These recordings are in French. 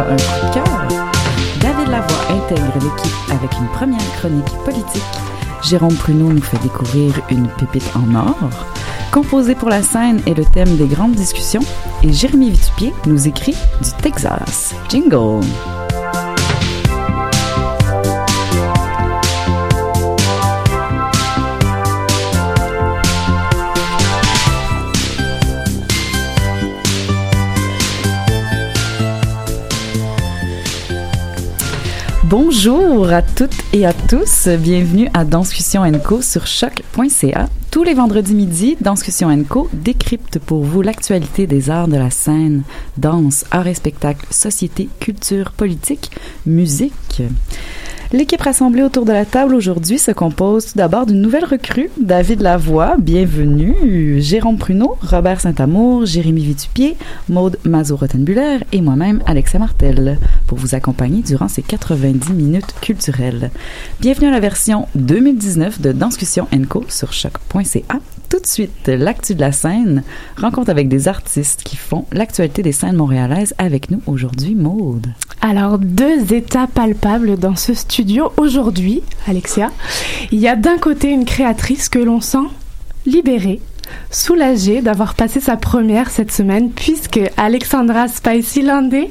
un coup. David Lavoie intègre l'équipe avec une première chronique politique. Jérôme Pruneau nous fait découvrir une pépite en or. Composé pour la scène est le thème des grandes discussions. Et Jérémy Vitupier nous écrit du Texas. Jingle! Bonjour à toutes et à tous. Bienvenue à Danscussion Co sur choc.ca. Tous les vendredis midi, Danscussion Co décrypte pour vous l'actualité des arts de la scène, danse, art et spectacle, société, culture, politique, musique. L'équipe rassemblée autour de la table aujourd'hui se compose tout d'abord d'une nouvelle recrue, David Lavoie, bienvenue, Jérôme Pruneau, Robert Saint-Amour, Jérémy Vitupier, Maude Mazur-Rottenbuller et moi-même, Alexia Martel, pour vous accompagner durant ces 90 minutes culturelles. Bienvenue à la version 2019 de Danscussion Co sur choc.ca. Tout de suite, l'actu de la scène, rencontre avec des artistes qui font l'actualité des scènes montréalaises avec nous aujourd'hui, Maude. Alors, deux états palpables dans ce studio aujourd'hui, Alexia. Il y a d'un côté une créatrice que l'on sent libérée, soulagée d'avoir passé sa première cette semaine puisque Alexandra Spicy Landé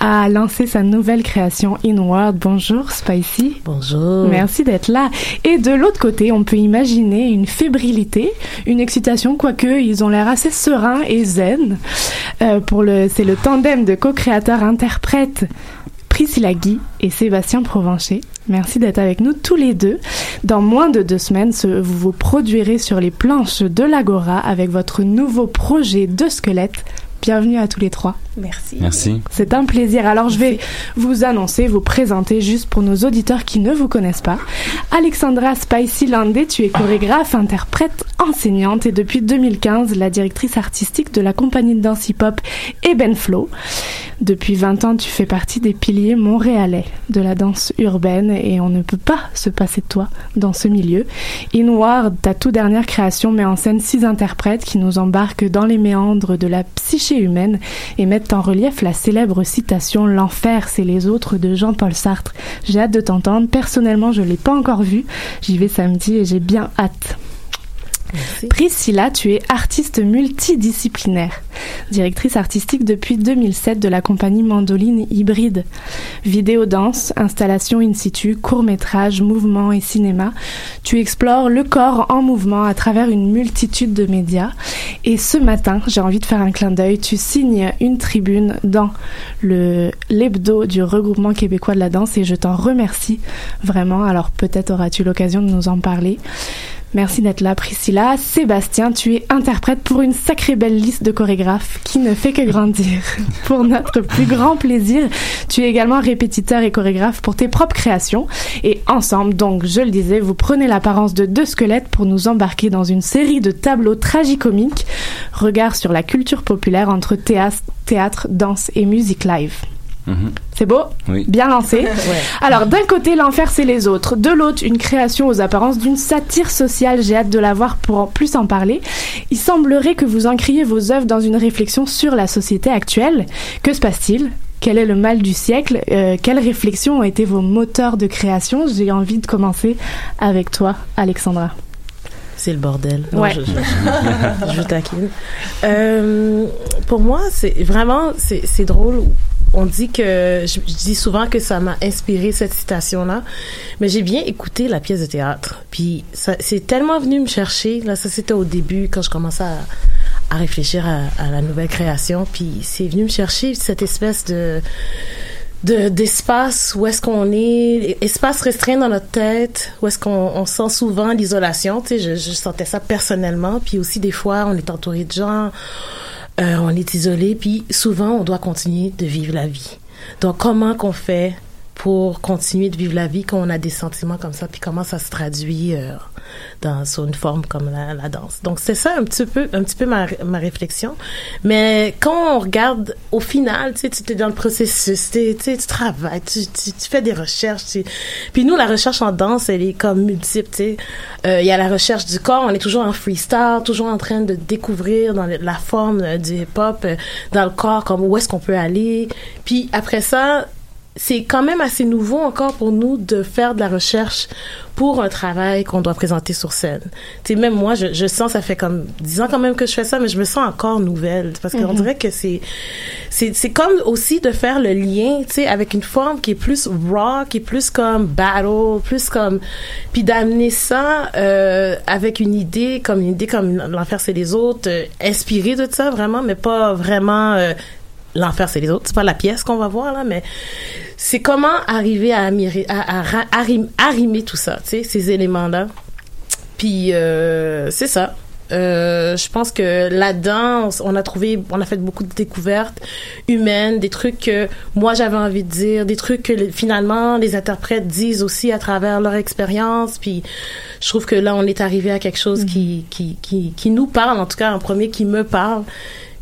a lancé sa nouvelle création Inward. Bonjour Spicy. Bonjour. Merci d'être là. Et de l'autre côté, on peut imaginer une fébrilité, une excitation, quoique ils ont l'air assez sereins et zen. Euh, pour le, c'est le tandem de co-créateurs-interprètes Priscilla Guy et Sébastien Provencher. Merci d'être avec nous tous les deux. Dans moins de deux semaines, vous vous produirez sur les planches de l'Agora avec votre nouveau projet de squelette. Bienvenue à tous les trois. Merci. Merci. C'est un plaisir. Alors je vais vous annoncer, vous présenter juste pour nos auditeurs qui ne vous connaissent pas. Alexandra Spicy Landé, tu es chorégraphe, interprète, enseignante et depuis 2015 la directrice artistique de la compagnie de danse hip-hop Eben Flow. Depuis 20 ans, tu fais partie des piliers montréalais de la danse urbaine et on ne peut pas se passer de toi dans ce milieu. Inward, ta toute dernière création, met en scène six interprètes qui nous embarquent dans les méandres de la psyché humaine et mettent en relief la célèbre citation L'enfer, c'est les autres de Jean-Paul Sartre. J'ai hâte de t'entendre. Personnellement, je l'ai pas encore vu. J'y vais samedi et j'ai bien hâte. Priscilla, tu es artiste multidisciplinaire, directrice artistique depuis 2007 de la compagnie Mandoline Hybride. Vidéo danse, installation in situ, court-métrage, mouvement et cinéma. Tu explores le corps en mouvement à travers une multitude de médias. Et ce matin, j'ai envie de faire un clin d'œil, tu signes une tribune dans le l'hebdo du regroupement québécois de la danse et je t'en remercie vraiment. Alors peut-être auras-tu l'occasion de nous en parler. Merci d'être là, Priscilla. Sébastien, tu es interprète pour une sacrée belle liste de chorégraphes qui ne fait que grandir. pour notre plus grand plaisir, tu es également répétiteur et chorégraphe pour tes propres créations. Et ensemble, donc, je le disais, vous prenez l'apparence de deux squelettes pour nous embarquer dans une série de tableaux tragicomiques, regard sur la culture populaire entre théâtre, théâtre danse et musique live. Mhm. C'est beau? Oui. Bien lancé. Alors, d'un côté, l'enfer, c'est les autres. De l'autre, une création aux apparences d'une satire sociale. J'ai hâte de la voir pour en plus en parler. Il semblerait que vous encriez vos œuvres dans une réflexion sur la société actuelle. Que se passe-t-il? Quel est le mal du siècle? Euh, Quelles réflexions ont été vos moteurs de création? J'ai envie de commencer avec toi, Alexandra. C'est le bordel. Non, Ouais. je, je, je vous taquine. Euh, pour moi, c'est vraiment, c'est drôle. On dit que, je, dis souvent que ça m'a inspiré cette citation-là, mais j'ai bien écouté la pièce de théâtre. Puis ça, c'est tellement venu me chercher. Là, ça c'était au début quand je commençais à, à réfléchir à, la nouvelle création. Puis c'est venu me chercher cette espèce de de d'espace où est-ce qu'on est espace restreint dans notre tête où est-ce qu'on on sent souvent l'isolation tu sais je, je sentais ça personnellement puis aussi des fois on est entouré de gens euh, on est isolé puis souvent on doit continuer de vivre la vie. Donc comment qu'on fait pour continuer de vivre la vie quand on a des sentiments comme ça puis comment ça se traduit euh, dans sur une forme comme la, la danse. Donc c'est ça un petit peu un petit peu ma, ma réflexion. Mais quand on regarde au final tu sais tu es dans le processus tu sais tu travailles tu, tu, tu fais des recherches tu... puis nous la recherche en danse elle est comme multiple tu sais. Euh, il y a la recherche du corps on est toujours en freestyle toujours en train de découvrir dans la forme euh, du hip hop dans le corps comme où est-ce qu'on peut aller. Puis après ça c'est quand même assez nouveau encore pour nous de faire de la recherche pour un travail qu'on doit présenter sur scène. Tu sais, même moi, je, je sens, ça fait comme dix ans quand même que je fais ça, mais je me sens encore nouvelle. Parce qu'on Mhm. dirait que c'est, c'est, c'est comme aussi de faire le lien, tu sais, avec une forme qui est plus raw, qui est plus comme battle, plus comme, puis d'amener ça, euh, avec une idée, comme une idée comme l'enfer c'est les autres, euh, inspirée de ça vraiment, mais pas vraiment, euh, l'enfer c'est les autres. C'est pas la pièce qu'on va voir là, mais c'est comment arriver à, amirer- à, à ra- arrim- arrimer tout ça, tu sais, ces éléments-là. Puis euh, c'est ça. Euh, je pense que là-dedans, on, a trouvé, on a fait beaucoup de découvertes humaines, des trucs que moi j'avais envie de dire, des trucs que finalement les interprètes disent aussi à travers leur expérience. Puis je trouve que là, on est arrivé à quelque chose qui, qui, qui, qui nous parle, en tout cas un premier qui me parle.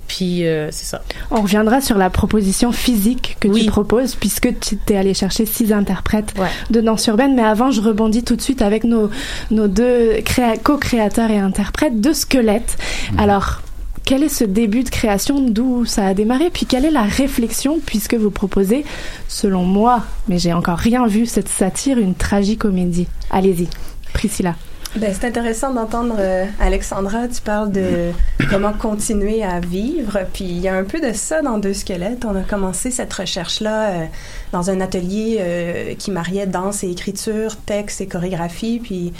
Puis euh, c'est ça. On reviendra sur la proposition physique que tu proposes, puisque tu t'es allé chercher six interprètes de danse urbaine. Mais avant, je rebondis tout de suite avec nos, nos deux créa- co-créateurs et interprètes de squelettes. Alors, quel est ce début de création? D'où ça a démarré? Puis quelle est la réflexion, puisque vous proposez, selon moi, mais j'ai encore rien vu, cette satire, une tragicomédie? Allez-y, Priscilla. Ben, c'est intéressant d'entendre euh, Alexandra, tu parles de comment continuer à vivre, puis il y a un peu de ça dans Deux squelettes. On a commencé cette recherche-là euh, dans un atelier euh, qui mariait danse et écriture, texte et chorégraphie, puis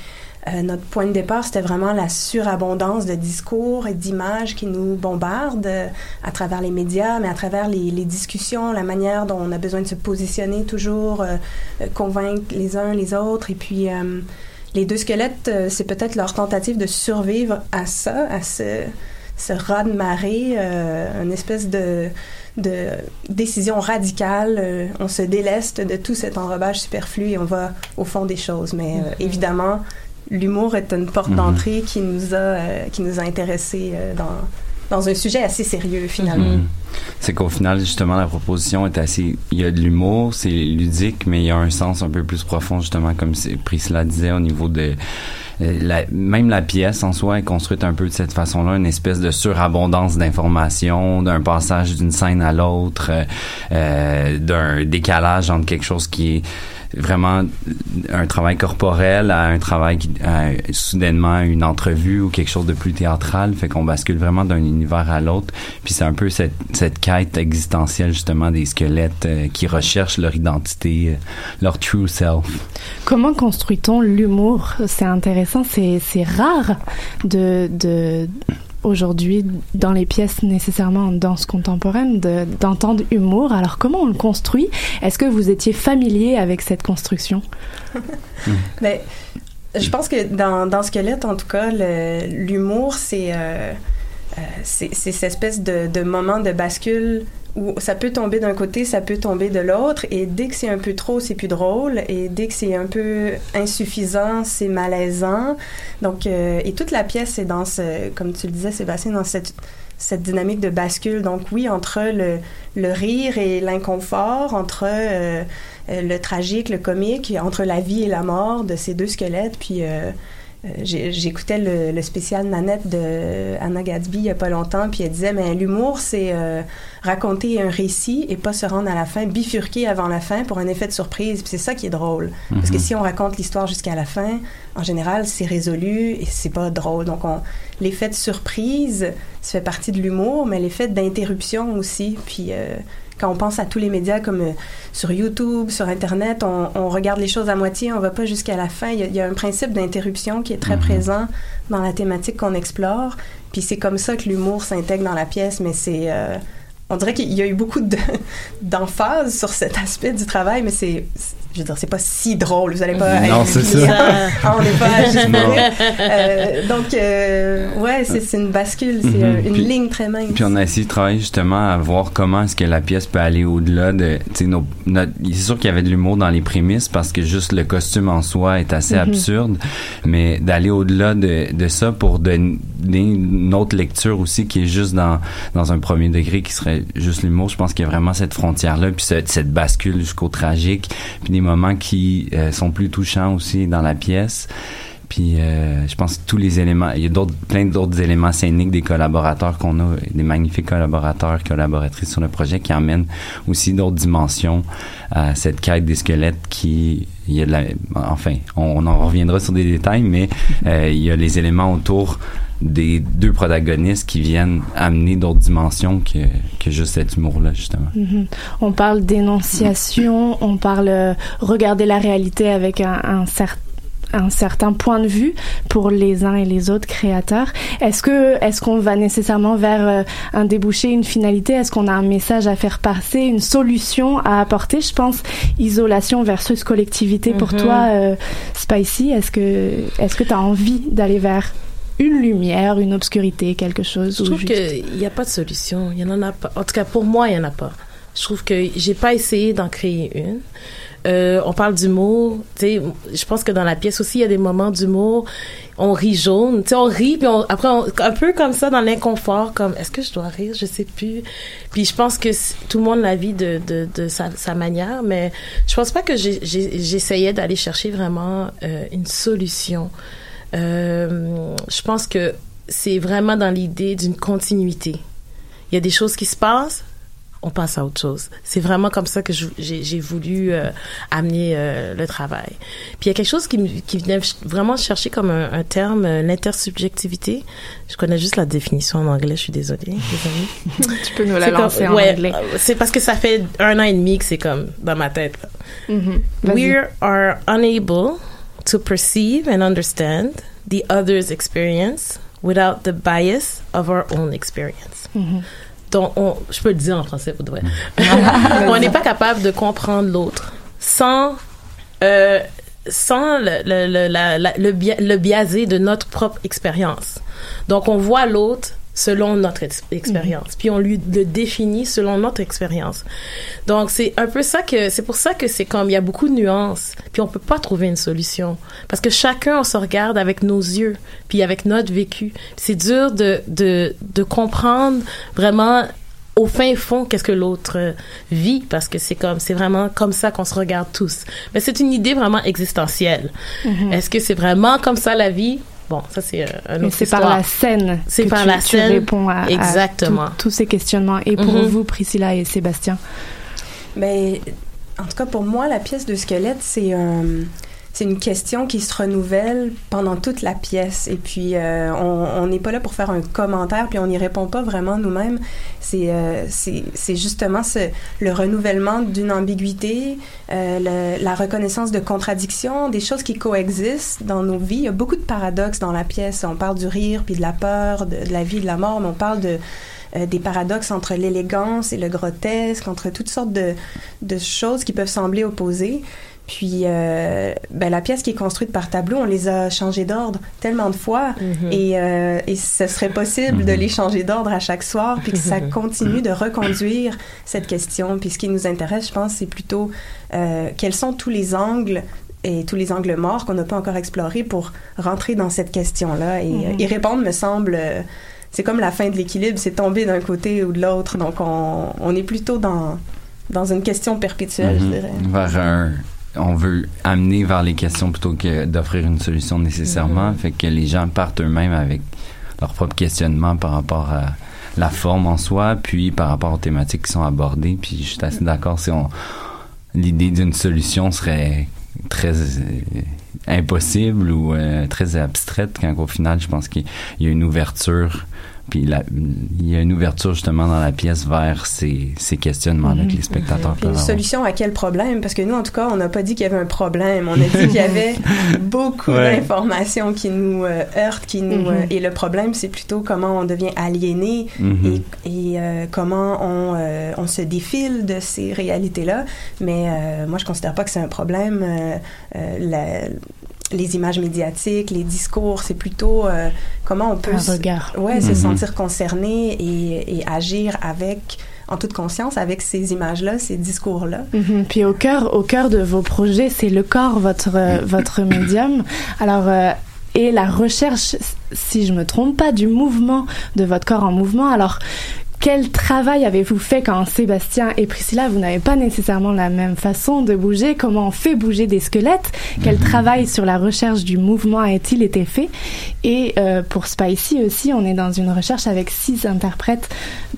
euh, notre point de départ, c'était vraiment la surabondance de discours et d'images qui nous bombardent euh, à travers les médias, mais à travers les, les discussions, la manière dont on a besoin de se positionner toujours, euh, convaincre les uns les autres, et puis... les deux squelettes, euh, c'est peut-être leur tentative de survivre à ça, à ce, ce raz de marée, euh, une espèce de, de décision radicale. Euh, on se déleste de tout cet enrobage superflu et on va au fond des choses. Mais euh, Mhm. évidemment, l'humour est une porte Mhm. d'entrée qui nous a, euh, qui nous a intéressés euh, dans, dans un sujet assez sérieux finalement. Mhm. C'est qu'au final, justement, la proposition est assez. Il y a de l'humour, c'est ludique, mais il y a un sens un peu plus profond, justement, comme Priscilla disait, au niveau de. euh, même la pièce en soi est construite un peu de cette façon-là, une espèce de surabondance d'informations, d'un passage d'une scène à l'autre, euh, euh, d'un décalage entre quelque chose qui est vraiment un travail corporel à un travail qui à, soudainement une entrevue ou quelque chose de plus théâtral. Fait qu'on bascule vraiment d'un univers à l'autre. Puis c'est un peu cette, cette quête existentielle justement des squelettes euh, qui recherchent leur identité euh, leur true self. Comment construit-on l'humour? C'est intéressant, c'est rare de, de aujourd'hui dans les pièces nécessairement en danse contemporaine de- d'entendre humour. Alors comment on le construit? Est-ce que vous étiez familier avec cette construction? Mais Je pense que dans, dans Squelette, en tout cas, l'humour, c'est euh, c'est c'est cette espèce de, moment de bascule où ça peut tomber d'un côté, ça peut tomber de l'autre, et dès que c'est un peu trop, c'est plus drôle, et dès que c'est un peu insuffisant, c'est malaisant. Donc, euh, et toute la pièce est dans ce, comme tu le disais, Sébastien, dans cette cette dynamique de bascule. Donc oui, entre le, rire et l'inconfort, entre euh, euh, le tragique, le comique, entre la vie et la mort de ces deux squelettes. Puis euh, euh, j'écoutais le, le spécial Nanette de Anna Gatsby il y a pas longtemps, puis elle disait, mais l'humour, c'est euh, raconter un récit et pas se rendre à la fin, bifurquer avant la fin pour un effet de surprise. Puis c'est ça qui est drôle. Parce que Mhm. si on raconte l'histoire jusqu'à la fin, en général, c'est résolu et c'est pas drôle. Donc, on, l'effet de surprise, ça fait partie de l'humour, mais l'effet d'interruption aussi. Puis, euh, quand on pense à tous les médias comme euh, sur YouTube, sur Internet, on, on regarde les choses à moitié, on va pas jusqu'à la fin. Il y, a, il y a un principe d'interruption qui est très Mhm. présent dans la thématique qu'on explore. Puis c'est comme ça que l'humour s'intègre dans la pièce, mais c'est... euh, on dirait qu'il y a eu beaucoup de- d'emphase sur cet aspect du travail, mais c'est... Je veux dire, c'est pas si drôle. Vous allez pas... Non, c'est ça. On n'est pas. Euh, donc, euh, ouais, c'est une bascule, c'est Mhm. euh, une Puis- ligne très mince. Puis on a essayé de travailler justement à voir comment est-ce que la pièce peut aller au-delà de, nos- notre- c'est sûr qu'il y avait de l'humour dans les prémices parce que juste le costume en soi est assez Mhm. absurde, mais d'aller au-delà de, de ça pour donner une autre lecture aussi qui est juste dans, dans un premier degré qui serait juste l'humour, je pense qu'il y a vraiment cette frontière-là, puis cette, cette bascule jusqu'au tragique, puis des moments qui euh, sont plus touchants aussi dans la pièce. Puis euh, je pense que tous les éléments, il y a plein d'autres éléments scéniques des collaborateurs qu'on a, des magnifiques collaborateurs, collaboratrices sur le projet qui amènent aussi d'autres dimensions à cette quête des squelettes qui, il y a de la, enfin, on, on en reviendra sur des détails, mais euh, il y a les éléments autour des deux protagonistes qui viennent amener d'autres dimensions que, que juste cet humour-là, justement. Mhm. On parle d'énonciation, on parle euh, regarder la réalité avec un, un certain un certain point de vue pour les uns et les autres créateurs. Est-ce que est-ce qu'on va nécessairement vers euh, un débouché, une finalité? Est-ce qu'on a un message à faire passer, une solution à apporter? Je pense isolation versus collectivité pour Mhm. toi, euh, Spicy. Est-ce que est-ce que tu as envie d'aller vers une lumière, une obscurité, quelque chose Je ou trouve qu'il n'y a pas de solution. Il y en a pas. En tout cas, pour moi, il n'y en a pas. Je trouve que j'ai pas essayé d'en créer une. Euh, on parle d'humour. Je pense que dans la pièce aussi, il y a des moments d'humour. On rit jaune. Tu sais, on rit, puis on- après, on- un peu comme ça, dans l'inconfort, comme est-ce que je dois rire? Je sais plus. Puis je pense que tout le monde la vit de, de, de sa, sa manière, mais je pense pas que j'essayais d'aller chercher vraiment euh, une solution. Euh, je pense que c'est vraiment dans l'idée d'une continuité. Il y a des choses qui se passent, on passe à autre chose. C'est vraiment comme ça que j'ai voulu euh, amener euh, le travail. Puis il y a quelque chose qui, qui venait vraiment chercher comme un, un terme, euh, l'intersubjectivité. Je connais juste la définition en anglais, je suis désolée. tu peux nous la C'est comme- lancer en ouais, anglais. euh, C'est parce que ça fait un an et demi que c'est comme dans ma tête. Mhm. Vas-y. We are unable to perceive and understand the other's experience without the bias of our own experience. Mhm. Donc, on, je peux le dire en français, pour de vrai. on n'est pas capable de comprendre l'autre sans, euh, sans le, le, le, la- la- le, bia- le biaisé de notre propre expérience. Donc, on voit l'autre selon notre ex- expérience, puis on lui le définit selon notre expérience. Donc, c'est un peu ça que, c'est pour ça que c'est comme, il y a beaucoup de nuances, puis on peut pas trouver une solution. Parce que chacun, on se regarde avec nos yeux, puis avec notre vécu. C'est dur de, de, de comprendre vraiment au fin fond qu'est-ce que l'autre vit parce que c'est comme c'est vraiment comme ça qu'on se regarde tous mais c'est une idée vraiment existentielle Mhm. est-ce que c'est vraiment comme ça la vie? Bon ça c'est euh, un Mais autre c'est par la scène C'est que par tu, la tu scène. réponds à, à Exactement. tout- tous ces questionnements. Et pour Mhm. vous, Priscilla et Sébastien? Ben, en tout cas, pour moi, la pièce de squelette, c'est un, c'est une question qui se renouvelle pendant toute la pièce. Et puis, euh, on n'est pas là pour faire un commentaire, puis on n'y répond pas vraiment nous-mêmes. C'est, euh, c'est, justement ce, le renouvellement d'une ambiguïté, euh, le- la reconnaissance de contradictions, des choses qui coexistent dans nos vies. Il y a beaucoup de paradoxes dans la pièce. On parle du rire, puis de la peur, de, de la vie, de la mort, mais on parle de euh, des paradoxes entre l'élégance et le grotesque, entre toutes sortes de, de choses qui peuvent sembler opposées. Puis, euh, ben, la pièce qui est construite par tableau, on les a changés d'ordre tellement de fois Mhm. et, euh, et ce serait possible de Mhm. les changer d'ordre à chaque soir, puis que ça continue de reconduire cette question. Puis ce qui nous intéresse, je pense, c'est plutôt euh, quels sont tous les angles et tous les angles morts qu'on n'a pas encore explorés pour rentrer dans cette question-là. Et Mhm. y répondre me semble... euh, c'est comme la fin de l'équilibre, c'est tomber d'un côté ou de l'autre. Donc, on, on est plutôt dans, dans une question perpétuelle, je Mhm. dirais. Vers un. On veut amener vers les questions plutôt que d'offrir une solution nécessairement. Mhm. Fait que les gens partent eux-mêmes avec leur propre questionnement par rapport à la forme en soi, puis par rapport aux thématiques qui sont abordées. Puis je suis assez d'accord si on. L'idée d'une solution serait très euh, impossible ou euh, très abstraite quand au final je pense qu'il y a une ouverture puis la- il y a une ouverture justement dans la pièce vers ces, ces questionnements-là que les spectateurs Puis peuvent une solution à quel problème? Parce que nous, en tout cas, on n'a pas dit qu'il y avait un problème. On a dit qu'il y avait beaucoup Ouais. d'informations qui nous euh, heurtent, qui nous... Mhm. euh, et le problème, c'est plutôt comment on devient aliéné Mhm. et, et, euh, comment on, euh, on se défile de ces réalités-là. Mais euh, moi, je considère pas que c'est un problème. Euh, euh, la- les images médiatiques, les discours, c'est plutôt euh, comment on peut... Un s- regard. Ouais, se Mhm. sentir concerné et, et agir avec, en toute conscience, avec ces images-là, ces discours-là. Mhm. Puis au cœur, au cœur de vos projets, c'est le corps, votre euh, votre médium. Alors euh, et la recherche, si je me trompe pas, du mouvement de votre corps en mouvement. Alors quel travail avez-vous fait quand Sébastien et Priscilla, vous n'avez pas nécessairement la même façon de bouger? Comment on fait bouger des squelettes? Quel travail sur la recherche du mouvement a-t-il été fait? Et euh, pour Spicy aussi, on est dans une recherche avec six interprètes,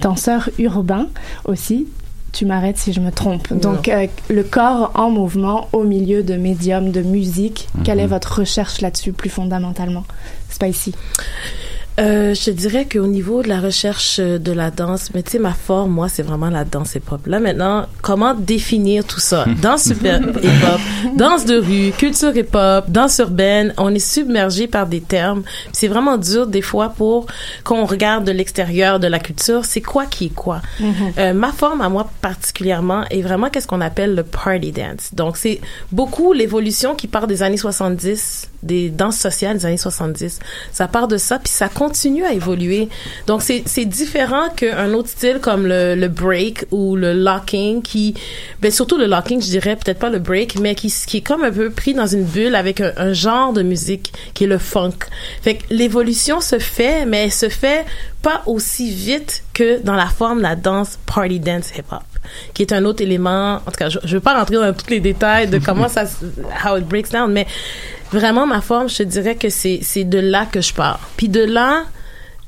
danseurs urbains aussi. Tu m'arrêtes si je me trompe. Donc, euh, le corps en mouvement au milieu de médiums, de musique. Quelle est Mhm. votre recherche là-dessus plus fondamentalement? Spicy. Euh, je dirais qu'au niveau de la recherche euh, de la danse, mais tu sais, ma forme, moi, c'est vraiment la danse hip-hop. Là, maintenant, comment définir tout ça? Danse super hip-hop, danse de rue, culture hip-hop, danse urbaine, on est submergé par des termes. C'est vraiment dur, des fois, pour qu'on regarde de l'extérieur de la culture, c'est quoi qui est quoi. Euh, ma forme, à moi, particulièrement, est vraiment qu'est-ce qu'on appelle le party dance. Donc, c'est beaucoup l'évolution qui part des années 70, des danses sociales des années 70. Ça part de ça, puis ça continue à évoluer. Donc, c'est différent qu'un autre style comme le, le break ou le locking qui, ben surtout le locking, je dirais, peut-être pas le break, mais qui, qui est comme un peu pris dans une bulle avec un, genre de musique qui est le funk. Fait que l'évolution se fait, mais elle se fait pas aussi vite que dans la forme de la danse party dance hip hop qui est un autre élément. En tout cas, je, je veux pas rentrer dans tous les détails de comment ça, how it breaks down, mais vraiment ma forme, je te dirais que c'est c'est de là que je pars. Puis de là,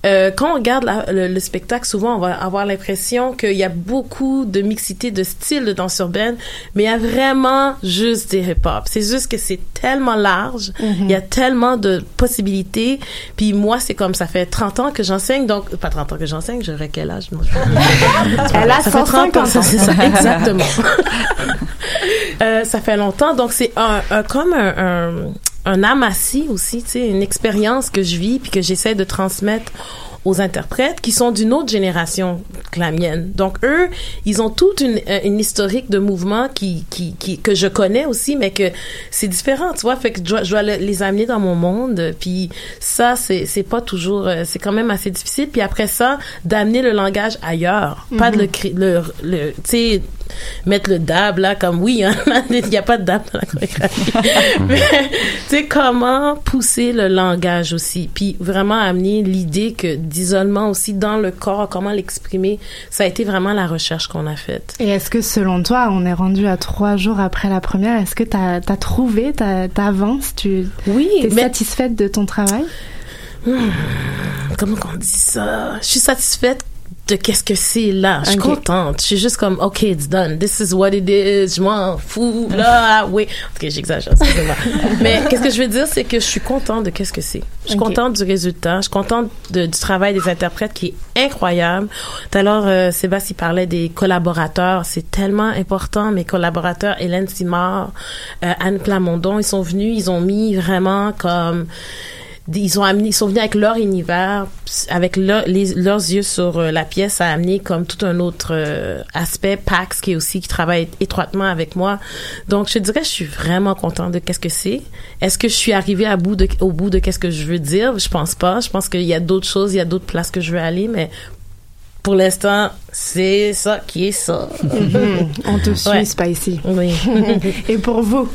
euh, quand on regarde la- le, le spectacle, souvent on va avoir l'impression qu'il y a beaucoup de mixité de styles de danse urbaine, mais il y a vraiment juste des hip-hop. C'est juste que c'est tellement large, il y a tellement de possibilités. Puis moi, c'est comme ça fait 30 ans que j'enseigne, donc pas 30 ans que j'enseigne, j'aurais quel âge? Moi? Elle a Ça fait 30 ans, 150 ans. c'est ça, exactement. Euh, ça fait longtemps, donc c'est un, un- comme un, un, un amassis aussi, tu sais, une expérience que je vis puis que j'essaie de transmettre aux interprètes qui sont d'une autre génération que la mienne. Donc eux, ils ont toute une, euh, une historique de mouvement qui, qui, qui que je connais aussi, mais que c'est différent, tu vois. Fait que je dois, je dois le- les amener dans mon monde. Puis ça, c'est c'est pas toujours, euh, c'est quand même assez difficile. Puis après ça, d'amener le langage ailleurs, pas de le cri- le, le tu sais mettre le dab là comme oui hein, il y a pas de dab dans la chorégraphie. Mais tu sais comment pousser le langage aussi? Puis vraiment amener l'idée que d'isolement aussi dans le corps comment l'exprimer ça a été vraiment la recherche qu'on a faite. Et est-ce que selon toi, on est rendu à trois jours après la première, est-ce que t'as as trouvé, t'as- t'avances, tu oui es mais satisfaite de ton travail? Comment qu'on dit ça? Je suis satisfaite de qu'est-ce que c'est là. Je suis contente. Je suis juste comme, OK, it's done. This is what it is. Je m'en fous. Là, oui. OK, j'exagère. excusez-moi. Mais qu'est-ce que je veux dire, c'est que je suis contente de qu'est-ce que c'est. Je suis contente du résultat. Je suis contente de- du travail des interprètes qui est incroyable. Tout à l'heure, euh, Sébastien parlait des collaborateurs. C'est tellement important. Mes collaborateurs, Hélène Simard, euh, Anne Plamondon, ils sont venus, ils ont mis vraiment comme ils ont amené, ils sont venus avec leur univers, avec leur, les, leurs yeux sur euh, la pièce, ça a amené comme tout un autre euh, aspect. Pax qui est aussi qui travaille étroitement avec moi. Donc je dirais, je suis vraiment contente de qu'est-ce que c'est. Est-ce que je suis arrivée à bout de, au bout de qu'est-ce que je veux dire? Je pense pas. Je pense qu'il y a d'autres choses, il y a d'autres places que je veux aller, mais pour l'instant, c'est ça qui est ça. Mhm. On te suit, Spicy. Oui. Et pour vous?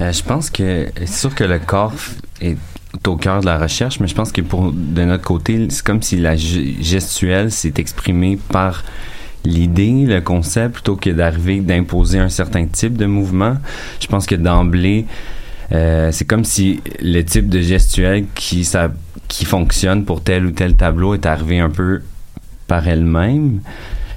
Euh, Je pense que c'est sûr que le corps est au cœur de la recherche, mais je pense que pour de notre côté, c'est comme si la gestuelle s'est exprimée par l'idée, le concept, plutôt que d'arriver d'imposer un certain type de mouvement. Je pense que d'emblée, euh, c'est comme si le type de gestuelle qui ça qui fonctionne pour tel ou tel tableau est arrivé un peu par elle-même.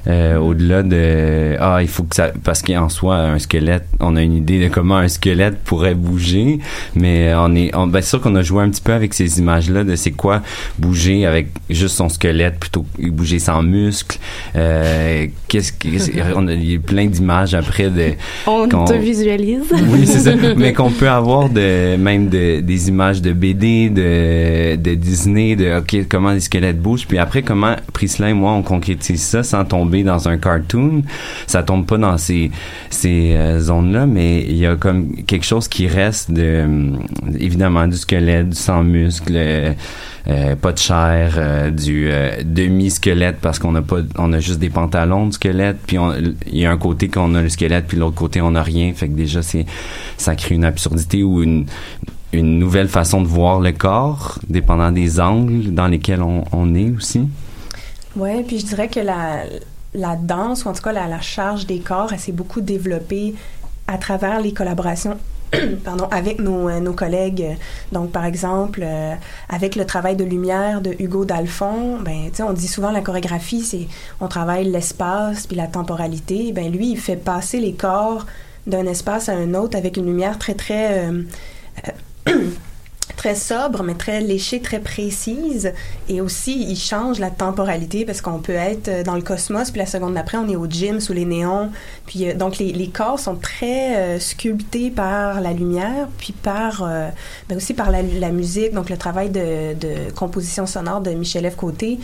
Euh, au-delà de ah il faut que ça parce qu'en soi un squelette on a une idée de comment un squelette pourrait bouger mais on est on, ben, sûr qu'on a joué un petit peu avec ces images là de c'est quoi bouger avec juste son squelette plutôt que bouger sans muscles. Euh, qu'est-ce on a, il y a plein d'images après de on te visualise oui c'est ça. Mais qu'on peut avoir de même de, des images de BD de de Disney de ok comment les squelettes bougent puis après comment Priscilla et moi on concrétise ça sans tomber dans un cartoon. Ça tombe pas dans ces, ces euh, zones-là, mais il y a comme quelque chose qui reste de, euh, évidemment, du squelette, du sans muscle, euh, pas de chair, du demi-squelette parce qu'on a pas, on a juste des pantalons de squelette, puis il y a un côté qu'on a le squelette, puis l'autre côté on a rien. Fait que déjà, c'est, ça crée une absurdité ou une, une nouvelle façon de voir le corps, dépendant des angles dans lesquels on, est aussi. Ouais, puis je dirais que la, la danse, ou en tout cas la, charge des corps, elle s'est beaucoup développée à travers les collaborations pardon, avec nos, euh, nos, collègues. Donc, par exemple, euh, avec le travail de lumière de Hugo Dalphon, ben, on dit souvent la chorégraphie, c'est on travaille l'espace puis la temporalité. Ben, lui, il fait passer les corps d'un espace à un autre avec une lumière très, très... Euh, très sobre, mais très léchée, très précise. Et aussi, il change la temporalité parce qu'on peut être euh, dans le cosmos, puis la seconde d'après, on est au gym sous les néons. Puis euh, donc, les, corps sont très euh, sculptés par la lumière, puis par, ben aussi par la, musique, donc le travail de, de, composition sonore de Michel F. Côté.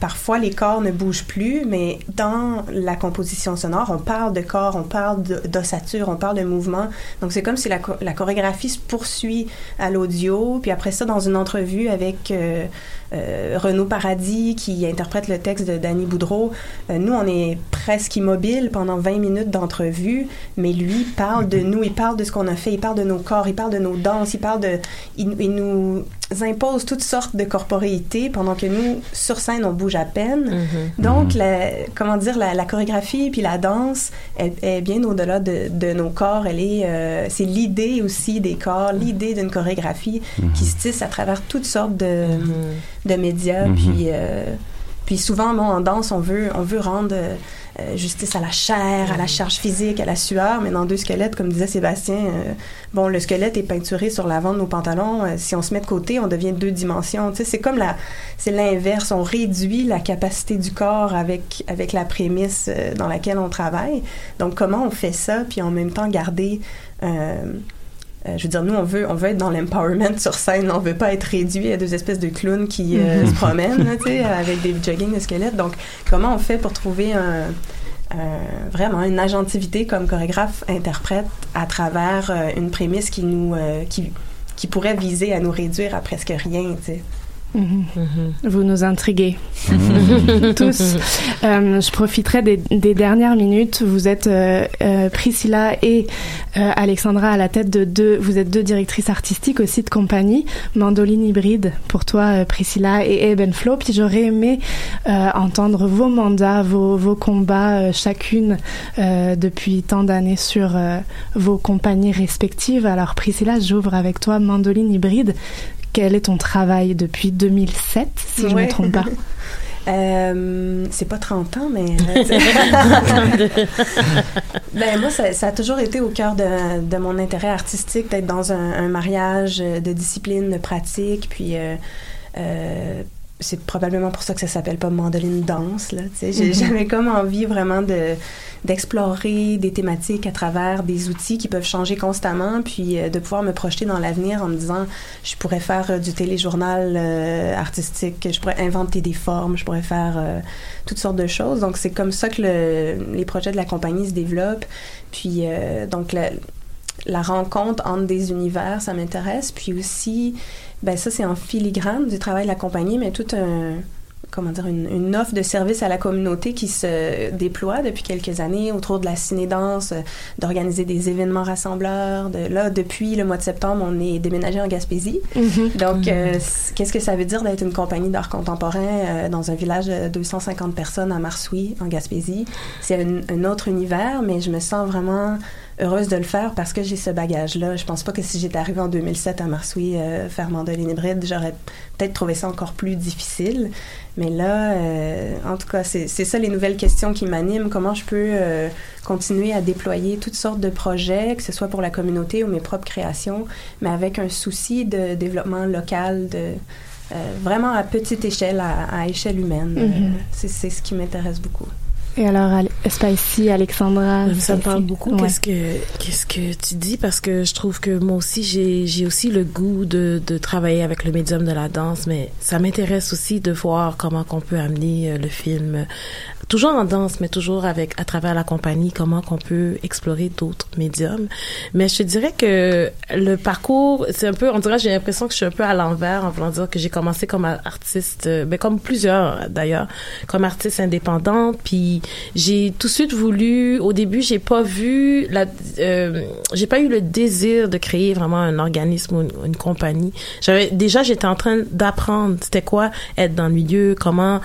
parfois, les corps ne bougent plus, mais dans la composition sonore, on parle de corps, on parle d'ossature, on parle de mouvement. Donc, c'est comme si la, la chorégraphie se poursuit à l'audio puis après ça, dans une entrevue avec euh, euh, Renaud Paradis, qui interprète le texte de Danny Boudreau, euh, nous, on est presque immobile pendant 20 minutes d'entrevue, mais lui parle de nous, il parle de ce qu'on a fait, il parle de nos corps, il parle de nos danses, il parle de... Il, nous impose toutes sortes de corporéités pendant que nous, sur scène, on bouge à peine. Mm-hmm. Donc, mm-hmm. comment dire, la, chorégraphie puis la danse est, bien au-delà de, de, nos corps. Elle est... c'est l'idée aussi des corps, l'idée d'une chorégraphie qui se tissent à travers toutes sortes de. De médias. Mhm. Puis, euh, puis souvent, bon, en danse, on veut, on veut rendre euh, justice à la chair, à la charge physique, à la sueur, mais dans deux squelettes, comme disait Sébastien, euh, bon, le squelette est peinturé sur l'avant de nos pantalons. si on se met de côté, on devient deux dimensions. Tu sais, c'est comme la, c'est l'inverse. On réduit la capacité du corps avec avec la prémisse dans laquelle on travaille. Donc, comment on fait ça, puis en même temps garder euh, je veux dire, nous, on veut, on veut être dans l'empowerment sur scène. On veut pas être réduit à deux espèces de clowns qui euh, se promènent, avec des jogging de squelettes. Donc, comment on fait pour trouver un, vraiment une agentivité comme chorégraphe interprète à travers euh, une prémisse qui nous, qui, qui pourrait viser à nous réduire à presque rien, tu sais? Vous nous intriguez tous. Euh, je profiterai des, des, dernières minutes. Vous êtes euh, euh Priscilla et Alexandra à la tête de deux. Vous êtes deux directrices artistiques aussi de compagnie. Mandoline hybride pour toi, Priscilla et Eben Flo. Puis j'aurais aimé entendre vos mandats, vos, vos combats chacune depuis tant d'années sur vos compagnies respectives. Alors Priscilla, j'ouvre avec toi Mandoline hybride. Quel est ton travail depuis 2007, si je ne me trompe pas? Euh, c'est pas 30 ans, mais. ben, moi, ça, ça, a toujours été au cœur de, de mon intérêt artistique d'être dans un, un, mariage de discipline, de pratique. Puis, euh, euh, c'est probablement pour ça que ça s'appelle pas mandoline danse, là, sais. J'avais comme envie vraiment de d'explorer des thématiques à travers des outils qui peuvent changer constamment, puis euh, de pouvoir me projeter dans l'avenir en me disant, je pourrais faire euh, du téléjournal euh, artistique, je pourrais inventer des formes, je pourrais faire toutes sortes de choses. Donc, c'est comme ça que le, les projets de la compagnie se développent. Puis, donc, la, la rencontre entre des univers, ça m'intéresse. Puis aussi, ben ça, c'est en filigrane du travail de la compagnie, mais tout un comment dire, une, une, offre de service à la communauté qui se déploie depuis quelques années autour de la ciné-danse, euh, d'organiser des événements rassembleurs. De, là, depuis le mois de septembre, on est déménagé en Gaspésie. Mm-hmm. Donc, euh, mm-hmm. qu'est-ce que ça veut dire d'être une compagnie d'art contemporain euh, dans un village de 250 personnes à Marsouis, en Gaspésie? C'est un, un, autre univers, mais je me sens vraiment heureuse de le faire parce que j'ai ce bagage-là. Je pense pas que si j'étais arrivée en 2007 à Marsouis euh, faire mandoline hybride, j'aurais peut-être trouvé ça encore plus difficile. Mais là, euh, en tout cas, c'est ça les nouvelles questions qui m'animent. Comment je peux euh, continuer à déployer toutes sortes de projets, que ce soit pour la communauté ou mes propres créations, mais avec un souci de développement local, de vraiment à petite échelle, à, échelle humaine. Mm-hmm. c'est ce qui m'intéresse beaucoup. Et alors, Spicy, Alexandra. Ça me parle beaucoup. Qu'est-ce que qu'est-ce que tu dis? Parce que je trouve que moi aussi j'ai j'ai aussi le goût de de travailler avec le médium de la danse, mais ça m'intéresse aussi de voir comment qu'on peut amener euh, le film toujours en danse, mais toujours avec à travers la compagnie, comment qu'on peut explorer d'autres médiums. Mais je te dirais que le parcours, c'est un peu, on dirait, j'ai l'impression que je suis un peu à l'envers en voulant dire que j'ai commencé comme artiste, mais euh, ben, comme plusieurs d'ailleurs, comme artiste indépendante, puis j'ai tout de suite voulu. Au début, j'ai pas vu la, euh, j'ai pas eu le désir de créer vraiment un organisme ou une, une compagnie. J'avais déjà, j'étais en train d'apprendre c'était quoi être dans le milieu, comment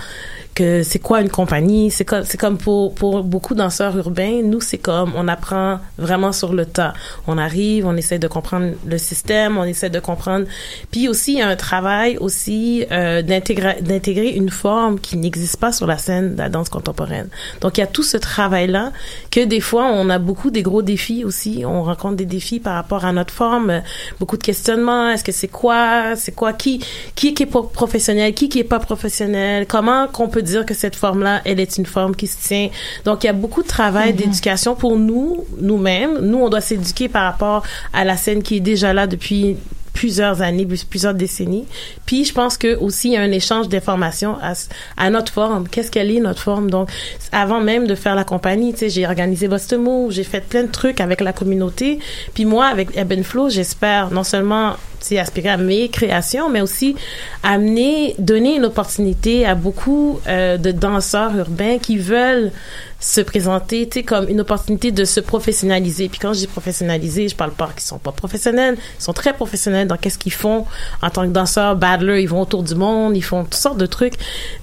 c'est quoi une compagnie? C'est comme, c'est comme pour, pour beaucoup danseurs urbains, nous, c'est comme, on apprend vraiment sur le tas. On arrive, on essaie de comprendre le système, on essaie de comprendre. Puis aussi, il y a un travail aussi euh, d'intégrer, d'intégrer une forme qui n'existe pas sur la scène de la danse contemporaine. Donc, il y a tout ce travail-là que des fois, on a beaucoup des gros défis aussi. On rencontre des défis par rapport à notre forme, beaucoup de questionnements. Est-ce que c'est quoi, c'est quoi, qui, qui est professionnel, qui qui est pas professionnel, comment qu'on peut dire que cette forme-là, elle est une forme qui se tient. Donc, il y a beaucoup de travail mm-hmm. d'éducation pour nous, nous-mêmes. Nous, on doit s'éduquer par rapport à la scène qui est déjà là depuis plusieurs années, plusieurs décennies. Puis je pense que aussi il y a un échange d'informations à, à, notre forme. Qu'est-ce qu'elle est notre forme? Donc avant même de faire la compagnie, tu sais, j'ai organisé Boston j'ai fait plein de trucs avec la communauté. Puis moi avec Eben Flow, j'espère non seulement c'est aspirer à mes créations, mais aussi amener, donner une opportunité à beaucoup euh, de danseurs urbains qui veulent se présenter, tu sais, comme une opportunité de se professionnaliser. Puis quand je dis professionnaliser, je parle pas qu'ils sont pas professionnels, ils sont très professionnels dans qu'est-ce qu'ils font en tant que danseurs, battler, ils vont autour du monde, ils font toutes sortes de trucs.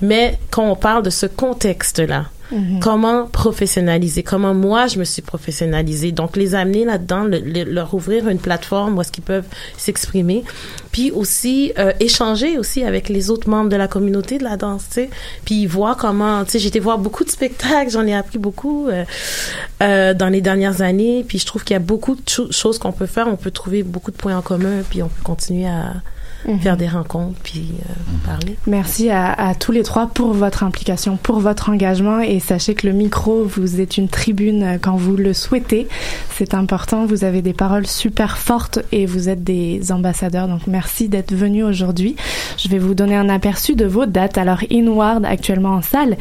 Mais quand on parle de ce contexte-là, Mhm. Comment professionnaliser? Comment moi, je me suis professionnalisée? Donc, les amener là-dedans, leur ouvrir une plateforme où est-ce qu'ils peuvent s'exprimer. Puis aussi, euh, échanger aussi avec les autres membres de la communauté de la danse, tu sais. Puis voir comment, tu sais, été voir beaucoup de spectacles, j'en ai appris beaucoup euh, euh, dans les dernières années. Puis je trouve qu'il y a beaucoup de choses qu'on peut faire. On peut trouver beaucoup de points en commun, puis on peut continuer à Mhm. faire des rencontres, puis euh, parler. Merci à, à, tous les trois pour votre implication, pour votre engagement et sachez que le micro vous est une tribune euh, quand vous le souhaitez. C'est important, vous avez des paroles super fortes et vous êtes des ambassadeurs, donc merci d'être venus aujourd'hui. Je vais vous donner un aperçu de vos dates. Alors Inward actuellement en salle,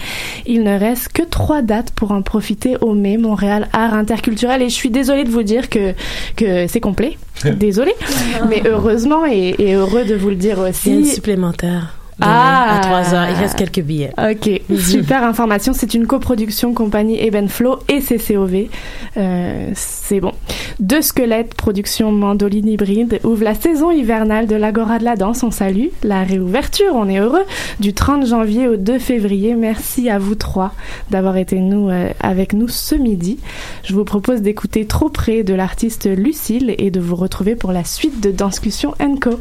il ne reste que trois dates pour en profiter au mai, Montréal Art Interculturel et je suis désolée de vous dire que, que c'est complet. Désolée, mais heureusement et, heureux de vous le dire aussi. supplémentaire ah, à 3 heures. Il reste quelques billets. Ok, super information. C'est une coproduction compagnie Ebenflow et CCOV. Euh, c'est bon. Deux squelettes, production mandoline hybride, ouvre la saison hivernale de l'Agora de la danse. On salue la réouverture, on est heureux, du 30 janvier au 2 février. Merci à vous trois d'avoir été nous, euh, avec nous ce midi. Je vous propose d'écouter trop près de l'artiste Lucille et de vous retrouver pour la suite de Danscussion Co.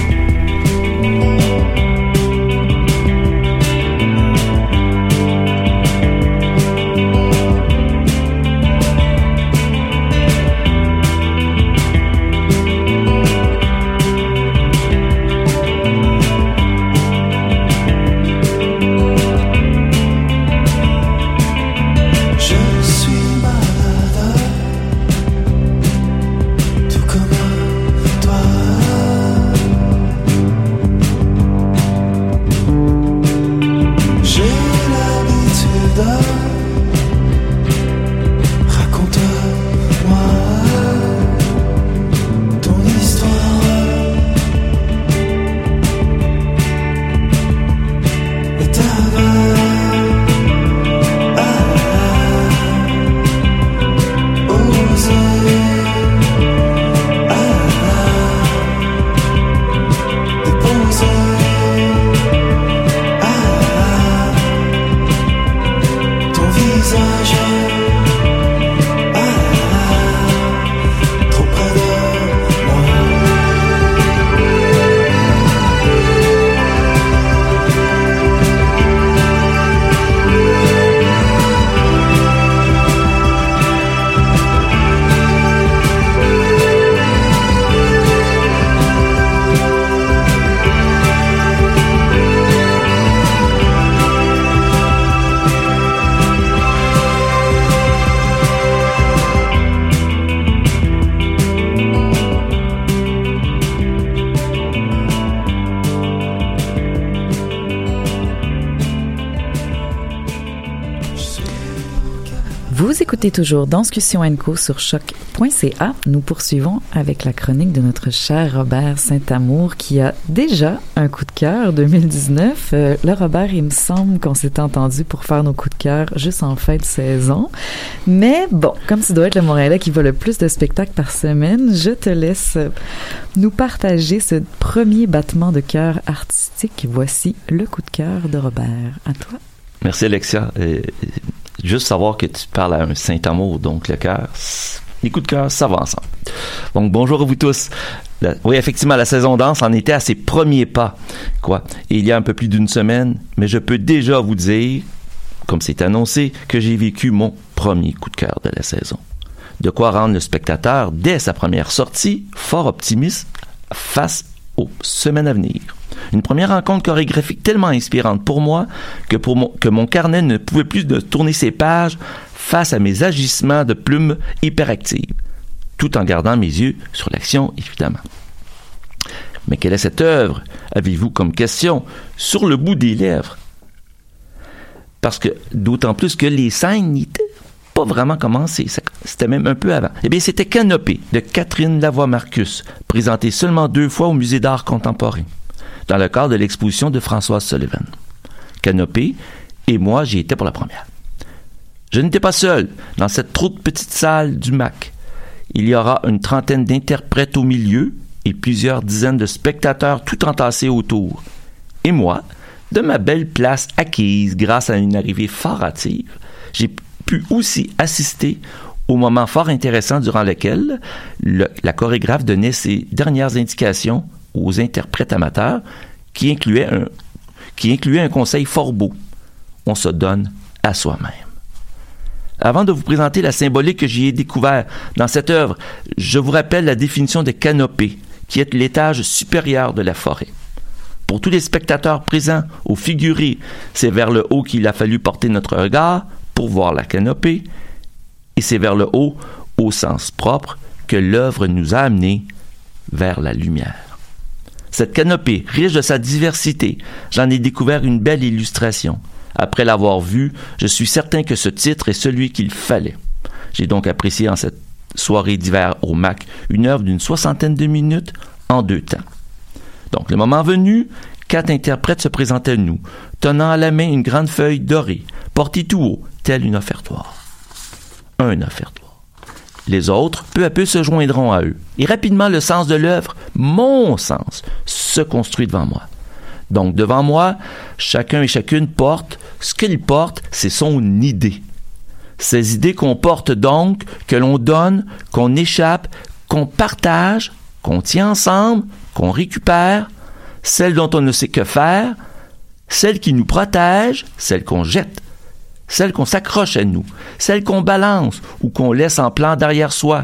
Écoutez toujours Danscussion Co sur choc.ca. Nous poursuivons avec la chronique de notre cher Robert Saint-Amour qui a déjà un coup de cœur 2019. Euh, le Robert, il me semble qu'on s'était entendu pour faire nos coups de cœur juste en fin de saison. Mais bon, comme tu dois être le Montréalais qui voit le plus de spectacles par semaine, je te laisse nous partager ce premier battement de cœur artistique. Voici le coup de cœur de Robert. À toi. Merci Alexia. Juste savoir que tu parles à un saint amour, donc le cœur, les coups de cœur, ça va ensemble. Donc bonjour à vous tous. oui, effectivement, la saison danse en était à ses premiers pas, quoi. il y a un peu plus d'une semaine, mais je peux déjà vous dire, comme c'est annoncé, que j'ai vécu mon premier coup de cœur de la saison. De quoi rendre le spectateur, dès sa première sortie, fort optimiste face aux semaines à venir. Une première rencontre chorégraphique tellement inspirante pour moi que, mon, carnet ne pouvait plus de tourner ses pages face à mes agissements de plumes hyperactives, tout en gardant mes yeux sur l'action, évidemment. Mais quelle est cette œuvre, avez-vous comme question, sur le bout des lèvres? Parce que, d'autant plus que les scènes pas vraiment commencées, c'était même un peu avant. Eh bien, c'était Canopée de Catherine Lavoie-Marcus, présenté seulement deux fois au Musée d'art contemporain dans le cadre de l'exposition de Françoise Sullivan. Canopée et moi, j'y étais pour la première. Je n'étais pas seul dans cette trop petite salle du MAC. Il y aura une trentaine d'interprètes au milieu et plusieurs dizaines de spectateurs tout entassés autour. Et moi, de ma belle place acquise grâce à une arrivée fort hâtive, j'ai pu aussi assister au moment fort intéressant durant lequel la chorégraphe donnait ses dernières indications aux interprètes amateurs qui incluait un, conseil fort beau. On se donne à soi-même. Avant de vous présenter la symbolique que j'y ai découvert dans cette œuvre, je vous rappelle la définition de canopée, qui est l'étage supérieur de la forêt. Pour tous les spectateurs présents ou figurés, c'est vers le haut qu'il a fallu porter notre regard pour voir la canopée, et c'est vers le haut, au sens propre, que l'œuvre nous a amenés vers la lumière. Cette canopée, riche de sa diversité, j'en ai découvert une belle illustration. Après l'avoir vue, je suis certain que ce titre est celui qu'il fallait. J'ai donc apprécié en cette soirée d'hiver au MAC une œuvre d'une soixantaine de minutes en deux temps. Donc, le moment venu, quatre interprètes se présentaient à nous, tenant à la main une grande feuille dorée, portée tout haut, telle une offertoire. Un offertoire. Les autres, peu à peu, se joindront à eux. Et rapidement, le sens de l'œuvre, mon sens, se construit devant moi. Donc, devant moi, chacun et chacune porte, ce qu'il porte, c'est son idée. Ces idées qu'on porte donc, que l'on donne, qu'on échappe, qu'on partage, qu'on tient ensemble, qu'on récupère, celles dont on ne sait que faire, celles qui nous protègent, celles qu'on jette, celle qu'on s'accroche à nous, celle qu'on balance ou qu'on laisse en plan derrière soi,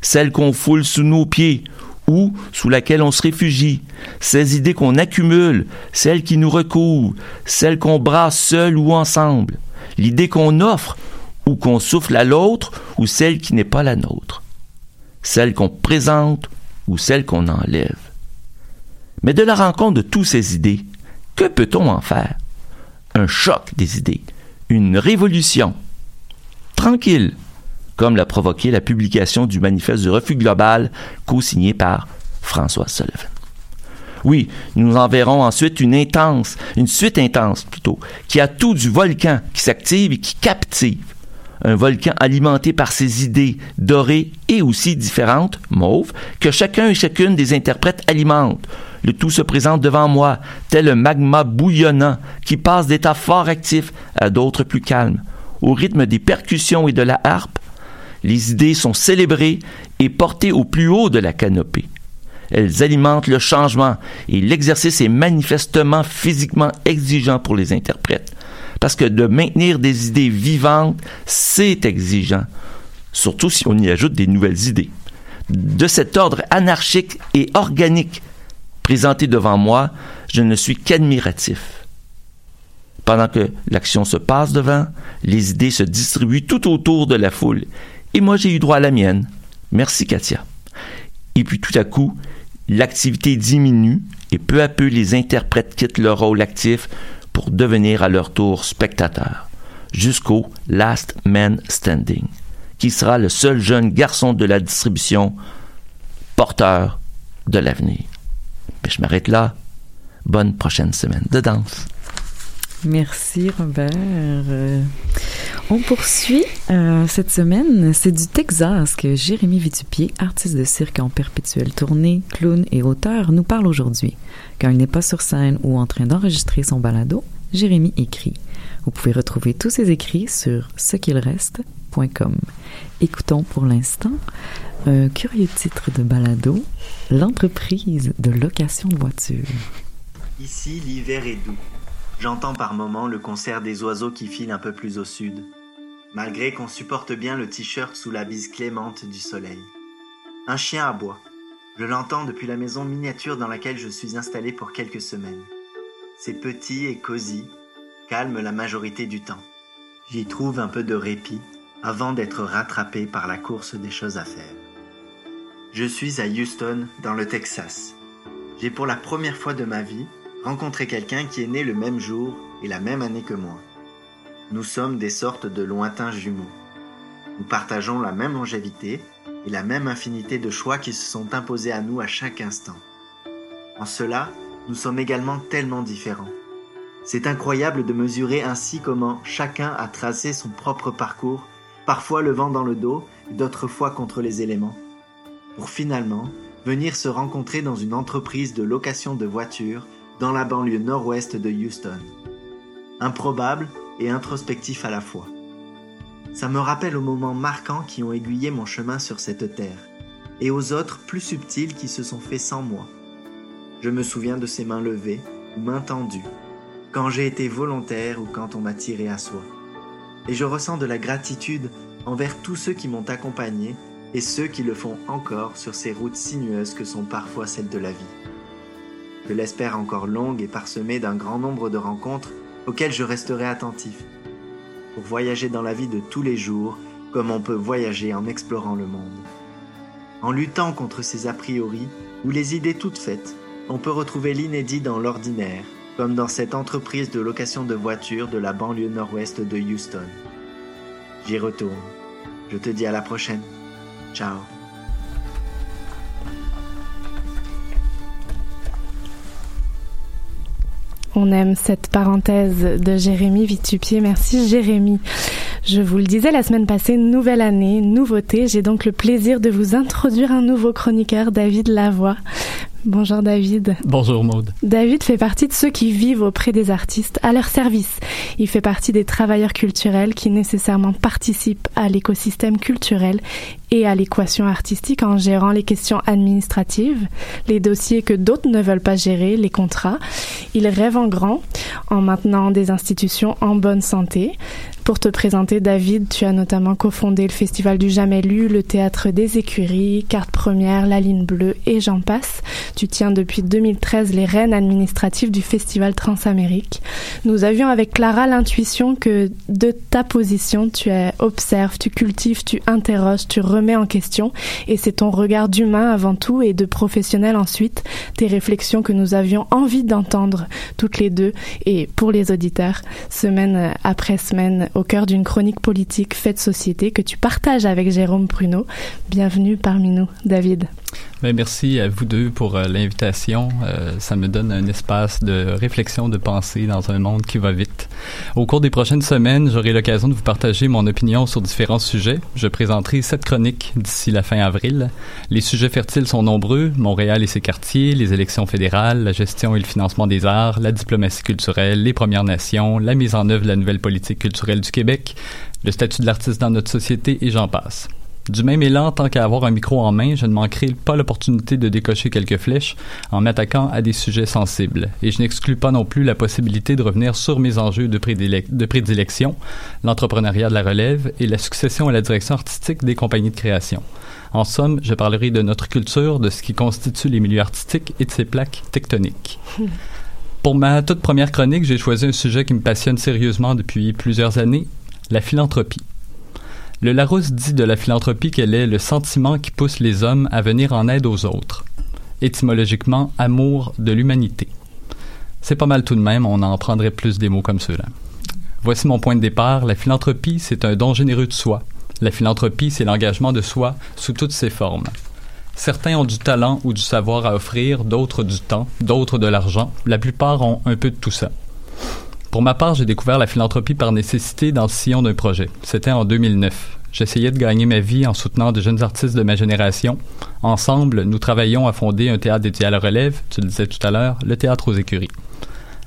celle qu'on foule sous nos pieds ou sous laquelle on se réfugie, ces idées qu'on accumule, celles qui nous recouvrent, celles qu'on brasse seul ou ensemble, l'idée qu'on offre ou qu'on souffle à l'autre ou celle qui n'est pas la nôtre, celle qu'on présente ou celle qu'on enlève. Mais de la rencontre de toutes ces idées, que peut-on en faire? Un choc des idées, une révolution tranquille, comme l'a provoqué la publication du manifeste du refus global co-signé par François Sullivan. Oui, nous en verrons ensuite une intense, une suite intense plutôt, qui a tout du volcan qui s'active et qui captive. Un volcan alimenté par ses idées dorées et aussi différentes, mauves, que chacun et chacune des interprètes alimente, le tout se présente devant moi, tel un magma bouillonnant qui passe d'états fort actifs à d'autres plus calmes. Au rythme des percussions et de la harpe, les idées sont célébrées et portées au plus haut de la canopée. Elles alimentent le changement et l'exercice est manifestement physiquement exigeant pour les interprètes. Parce que de maintenir des idées vivantes, c'est exigeant, surtout si on y ajoute des nouvelles idées. De cet ordre anarchique et organique présenté devant moi, je ne suis qu'admiratif. Pendant que l'action se passe devant, les idées se distribuent tout autour de la foule. Et moi, j'ai eu droit à la mienne. Merci, Katia. Et puis tout à coup, l'activité diminue et peu à peu, les interprètes quittent leur rôle actif pour devenir à leur tour spectateurs, jusqu'au Last Man Standing. qui sera le seul jeune garçon de la distribution porteur de l'avenir. Je m'arrête là. Bonne prochaine semaine de danse. Merci Robert. Euh, on poursuit euh, cette semaine. C'est du Texas que Jérémy Vitupier, artiste de cirque en perpétuelle tournée, clown et auteur, nous parle aujourd'hui. Quand il n'est pas sur scène ou en train d'enregistrer son balado, Jérémy écrit. Vous pouvez retrouver tous ses écrits sur cequ'ilreste.com. Écoutons pour l'instant un curieux titre de balado, L'entreprise de location de voitures. Ici, l'hiver est doux. J'entends par moments le concert des oiseaux qui filent un peu plus au sud, malgré qu'on supporte bien le t-shirt sous la bise clémente du soleil. Un chien aboie. Je l'entends depuis la maison miniature dans laquelle je suis installé pour quelques semaines. C'est petit et cosy, calme la majorité du temps. J'y trouve un peu de répit avant d'être rattrapé par la course des choses à faire. Je suis à Houston, dans le Texas. J'ai pour la première fois de ma vie rencontrer quelqu'un qui est né le même jour et la même année que moi. Nous sommes des sortes de lointains jumeaux. Nous partageons la même longévité et la même infinité de choix qui se sont imposés à nous à chaque instant. En cela, nous sommes également tellement différents. C'est incroyable de mesurer ainsi comment chacun a tracé son propre parcours, parfois le vent dans le dos, d'autres fois contre les éléments, pour finalement venir se rencontrer dans une entreprise de location de voitures dans la banlieue nord-ouest de Houston. Improbable et introspectif à la fois. Ça me rappelle aux moments marquants qui ont aiguillé mon chemin sur cette terre, et aux autres plus subtils qui se sont faits sans moi. Je me souviens de ces mains levées ou mains tendues, quand j'ai été volontaire ou quand on m'a tiré à soi. Et je ressens de la gratitude envers tous ceux qui m'ont accompagné et ceux qui le font encore sur ces routes sinueuses que sont parfois celles de la vie je l'espère encore longue et parsemée d'un grand nombre de rencontres auxquelles je resterai attentif, pour voyager dans la vie de tous les jours comme on peut voyager en explorant le monde. En luttant contre ces a priori ou les idées toutes faites, on peut retrouver l'inédit dans l'ordinaire, comme dans cette entreprise de location de voitures de la banlieue nord-ouest de Houston. J'y retourne. Je te dis à la prochaine. Ciao. On aime cette parenthèse de Jérémy Vitupier. Merci Jérémy. Je vous le disais la semaine passée, nouvelle année, nouveauté. J'ai donc le plaisir de vous introduire un nouveau chroniqueur, David Lavoie. Bonjour David. Bonjour Maude. David fait partie de ceux qui vivent auprès des artistes, à leur service. Il fait partie des travailleurs culturels qui nécessairement participent à l'écosystème culturel et à l'équation artistique en gérant les questions administratives, les dossiers que d'autres ne veulent pas gérer, les contrats. Il rêve en grand en maintenant des institutions en bonne santé. Pour te présenter, David, tu as notamment cofondé le Festival du Jamais Lu, le Théâtre des Écuries, Carte Première, La Ligne Bleue et j'en passe. Tu tiens depuis 2013 les rênes administratives du Festival Transamérique. Nous avions avec Clara l'intuition que de ta position, tu observes, tu cultives, tu interroges, tu remets en question et c'est ton regard d'humain avant tout et de professionnel ensuite, tes réflexions que nous avions envie d'entendre toutes les deux et pour les auditeurs, semaine après semaine au cœur d'une chronique politique faite société que tu partages avec Jérôme Pruneau. Bienvenue parmi nous, David. Merci à vous deux pour euh, l'invitation. Euh, ça me donne un espace de réflexion, de pensée dans un monde qui va vite. Au cours des prochaines semaines, j'aurai l'occasion de vous partager mon opinion sur différents sujets. Je présenterai sept chroniques d'ici la fin avril. Les sujets fertiles sont nombreux. Montréal et ses quartiers, les élections fédérales, la gestion et le financement des arts, la diplomatie culturelle, les Premières Nations, la mise en œuvre de la nouvelle politique culturelle du Québec, le statut de l'artiste dans notre société et j'en passe. Du même élan, tant qu'à avoir un micro en main, je ne manquerai pas l'opportunité de décocher quelques flèches en m'attaquant à des sujets sensibles. Et je n'exclus pas non plus la possibilité de revenir sur mes enjeux de, de prédilection, l'entrepreneuriat de la relève et la succession à la direction artistique des compagnies de création. En somme, je parlerai de notre culture, de ce qui constitue les milieux artistiques et de ses plaques tectoniques. Pour ma toute première chronique, j'ai choisi un sujet qui me passionne sérieusement depuis plusieurs années, la philanthropie. Le Larousse dit de la philanthropie qu'elle est le sentiment qui pousse les hommes à venir en aide aux autres. Étymologiquement, amour de l'humanité. C'est pas mal tout de même, on en prendrait plus des mots comme ceux-là. Voici mon point de départ. La philanthropie, c'est un don généreux de soi. La philanthropie, c'est l'engagement de soi sous toutes ses formes. Certains ont du talent ou du savoir à offrir, d'autres du temps, d'autres de l'argent. La plupart ont un peu de tout ça. Pour ma part, j'ai découvert la philanthropie par nécessité dans le sillon d'un projet. C'était en 2009. J'essayais de gagner ma vie en soutenant de jeunes artistes de ma génération. Ensemble, nous travaillions à fonder un théâtre dédié à la relève, tu le disais tout à l'heure, le théâtre aux écuries.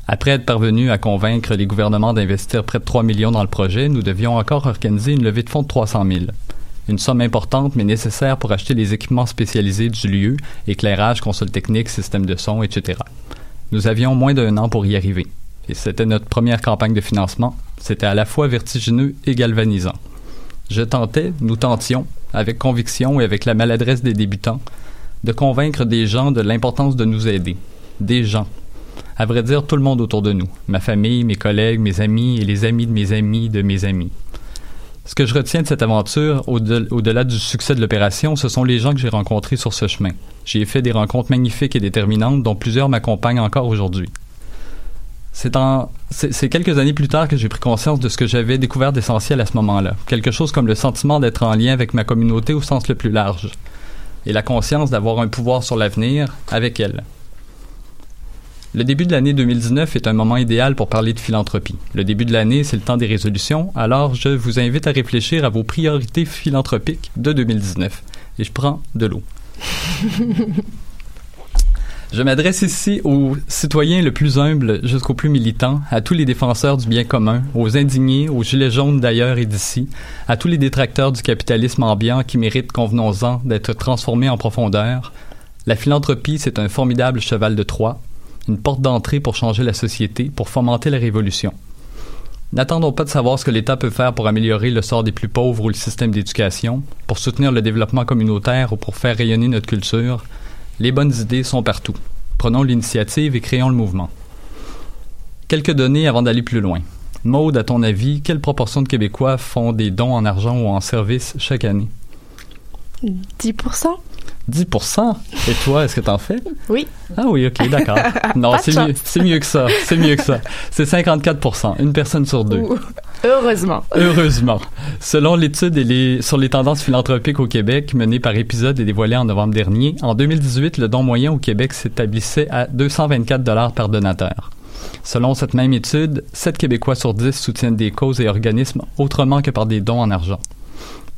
Après être parvenu à convaincre les gouvernements d'investir près de 3 millions dans le projet, nous devions encore organiser une levée de fonds de 300 000. Une somme importante mais nécessaire pour acheter les équipements spécialisés du lieu, éclairage, console technique, système de son, etc. Nous avions moins d'un an pour y arriver. Et c'était notre première campagne de financement. C'était à la fois vertigineux et galvanisant. Je tentais, nous tentions, avec conviction et avec la maladresse des débutants, de convaincre des gens de l'importance de nous aider. Des gens. À vrai dire, tout le monde autour de nous. Ma famille, mes collègues, mes amis et les amis de mes amis de mes amis. Ce que je retiens de cette aventure, au-delà du succès de l'opération, ce sont les gens que j'ai rencontrés sur ce chemin. J'ai fait des rencontres magnifiques et déterminantes dont plusieurs m'accompagnent encore aujourd'hui. C'est en c'est quelques années plus tard que j'ai pris conscience de ce que j'avais découvert d'essentiel à ce moment-là. Quelque chose comme le sentiment d'être en lien avec ma communauté au sens le plus large. Et la conscience d'avoir un pouvoir sur l'avenir avec elle. Le début de l'année 2019 est un moment idéal pour parler de philanthropie. Le début de l'année, c'est le temps des résolutions, alors je vous invite à réfléchir à vos priorités philanthropiques de 2019. Et je prends de l'eau. Je m'adresse ici aux citoyens le plus humble jusqu'aux plus militants, à tous les défenseurs du bien commun, aux indignés, aux gilets jaunes d'ailleurs et d'ici, à tous les détracteurs du capitalisme ambiant qui méritent, convenons-en, d'être transformés en profondeur. La philanthropie, c'est un formidable cheval de Troie, une porte d'entrée pour changer la société, pour fomenter la révolution. N'attendons pas de savoir ce que l'État peut faire pour améliorer le sort des plus pauvres ou le système d'éducation, pour soutenir le développement communautaire ou pour faire rayonner notre culture. Les bonnes idées sont partout. Prenons l'initiative et créons le mouvement. Quelques données avant d'aller plus loin. Maude, à ton avis, quelle proportion de Québécois font des dons en argent ou en services chaque année? 10 10% Et toi, est-ce que t'en fais? Oui. Ah oui, ok, d'accord. Non, c'est mieux, c'est mieux que ça. C'est mieux que ça. C'est 54 Une personne sur deux. Heureusement. Heureusement. Selon l'étude sur les tendances philanthropiques au Québec menée par épisode et dévoilée en novembre dernier, en 2018, le don moyen au Québec s'établissait à 224 dollars par donateur. Selon cette même étude, 7 Québécois sur 10 soutiennent des causes et organismes autrement que par des dons en argent.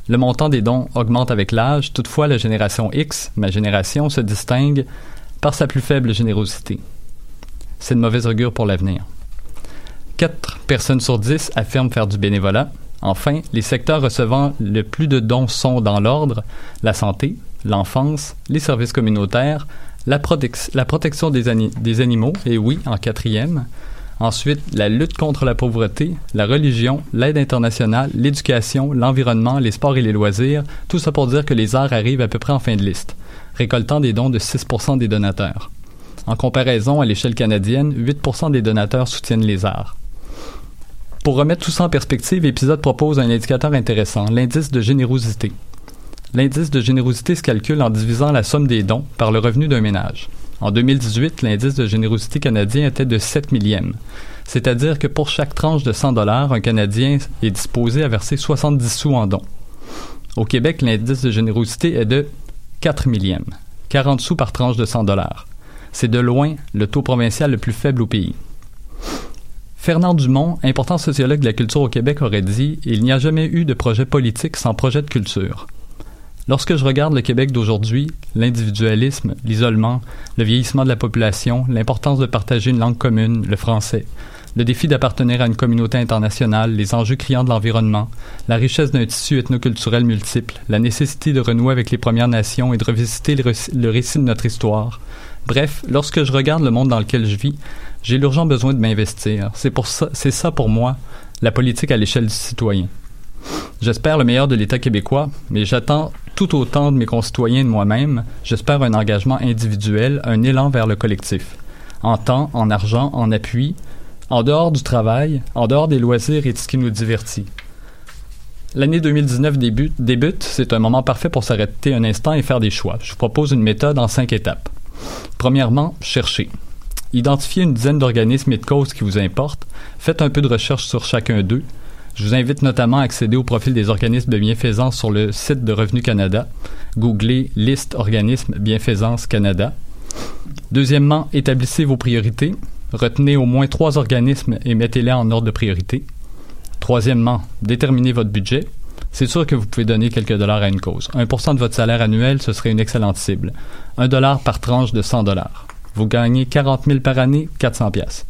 Le montant des dons augmente avec l'âge, toutefois la génération X, ma génération, se distingue par sa plus faible générosité. C'est de mauvais augure pour l'avenir. 4 personnes sur 10 affirment faire du bénévolat. Enfin, les secteurs recevant le plus de dons sont dans l'ordre la santé, l'enfance, les services communautaires, la, protection des, animaux, et oui, en quatrième. Ensuite, la lutte contre la pauvreté, la religion, l'aide internationale, l'éducation, l'environnement, les sports et les loisirs, tout ça pour dire que les arts arrivent à peu près en fin de liste, récoltant des dons de 6% des donateurs. En comparaison, à l'échelle canadienne, 8% des donateurs soutiennent les arts. Pour remettre tout ça en perspective, l'épisode propose un indicateur intéressant, l'indice de générosité. L'indice de générosité se calcule en divisant la somme des dons par le revenu d'un ménage. En 2018, l'indice de générosité canadien était de 7 millièmes. C'est-à-dire que pour chaque tranche de 100 dollars, un Canadien est disposé à verser 70 sous en dons. Au Québec, l'indice de générosité est de 4 millièmes, 40 sous par tranche de 100 dollars. C'est de loin le taux provincial le plus faible au pays. Fernand Dumont, important sociologue de la culture au Québec, aurait dit Il n'y a jamais eu de projet politique sans projet de culture. Lorsque je regarde le Québec d'aujourd'hui, l'individualisme, l'isolement, le vieillissement de la population, l'importance de partager une langue commune, le français, le défi d'appartenir à une communauté internationale, les enjeux criants de l'environnement, la richesse d'un tissu ethnoculturel multiple, la nécessité de renouer avec les Premières Nations et de revisiter le, récit de notre histoire. Bref, lorsque je regarde le monde dans lequel je vis, j'ai l'urgent besoin de m'investir. C'est ça, ça pour moi, la politique à l'échelle du citoyen. J'espère le meilleur de l'État québécois, mais j'attends tout autant de mes concitoyens et de moi-même. J'espère un engagement individuel, un élan vers le collectif. En temps, en argent, en appui, en dehors du travail, en dehors des loisirs et de ce qui nous divertit. L'année 2019 débute, c'est un moment parfait pour s'arrêter un instant et faire des choix. Je vous propose une méthode en cinq étapes. Premièrement, chercher. Identifiez une dizaine d'organismes et de causes qui vous importent. Faites un peu de recherche sur chacun d'eux. Je vous invite notamment à accéder au profil des organismes de bienfaisance sur le site de Revenu Canada. Googlez liste organismes bienfaisance Canada. Deuxièmement, établissez vos priorités. Retenez au moins trois organismes et mettez-les en ordre de priorité. Troisièmement, déterminez votre budget. C'est sûr que vous pouvez donner quelques dollars à une cause. 1% de votre salaire annuel, ce serait une excellente cible. Un dollar par tranche de 100 dollars. Vous gagnez 40 000 par année, 400 pièces.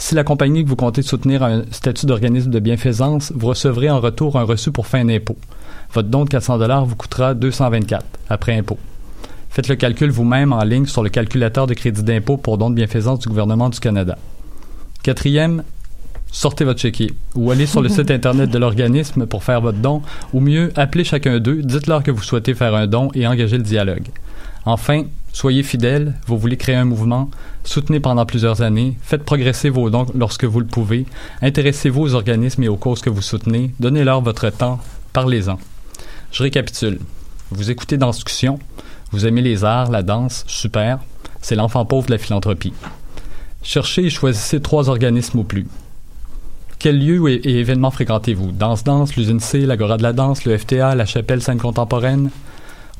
Si la compagnie que vous comptez soutenir a un statut d'organisme de bienfaisance, vous recevrez en retour un reçu pour fin d'impôt. Votre don de 400 dollars vous coûtera 224 après impôt. Faites le calcul vous-même en ligne sur le calculateur de crédit d'impôt pour don de bienfaisance du gouvernement du Canada. Quatrième, sortez votre chéquier ou allez sur le site internet de l'organisme pour faire votre don ou mieux, appelez chacun d'eux, dites-leur que vous souhaitez faire un don et engagez le dialogue. Enfin, soyez fidèles, vous voulez créer un mouvement, soutenez pendant plusieurs années, faites progresser vos dons lorsque vous le pouvez, intéressez-vous aux organismes et aux causes que vous soutenez, donnez-leur votre temps, parlez-en. Je récapitule. Vous écoutez dans vous aimez les arts, la danse, super, c'est l'enfant pauvre de la philanthropie. Cherchez et choisissez trois organismes ou plus. Quels lieux et, événements fréquentez-vous? Danse Danse, l'usine C, l'Agora de la danse, le FTA, la chapelle scène contemporaine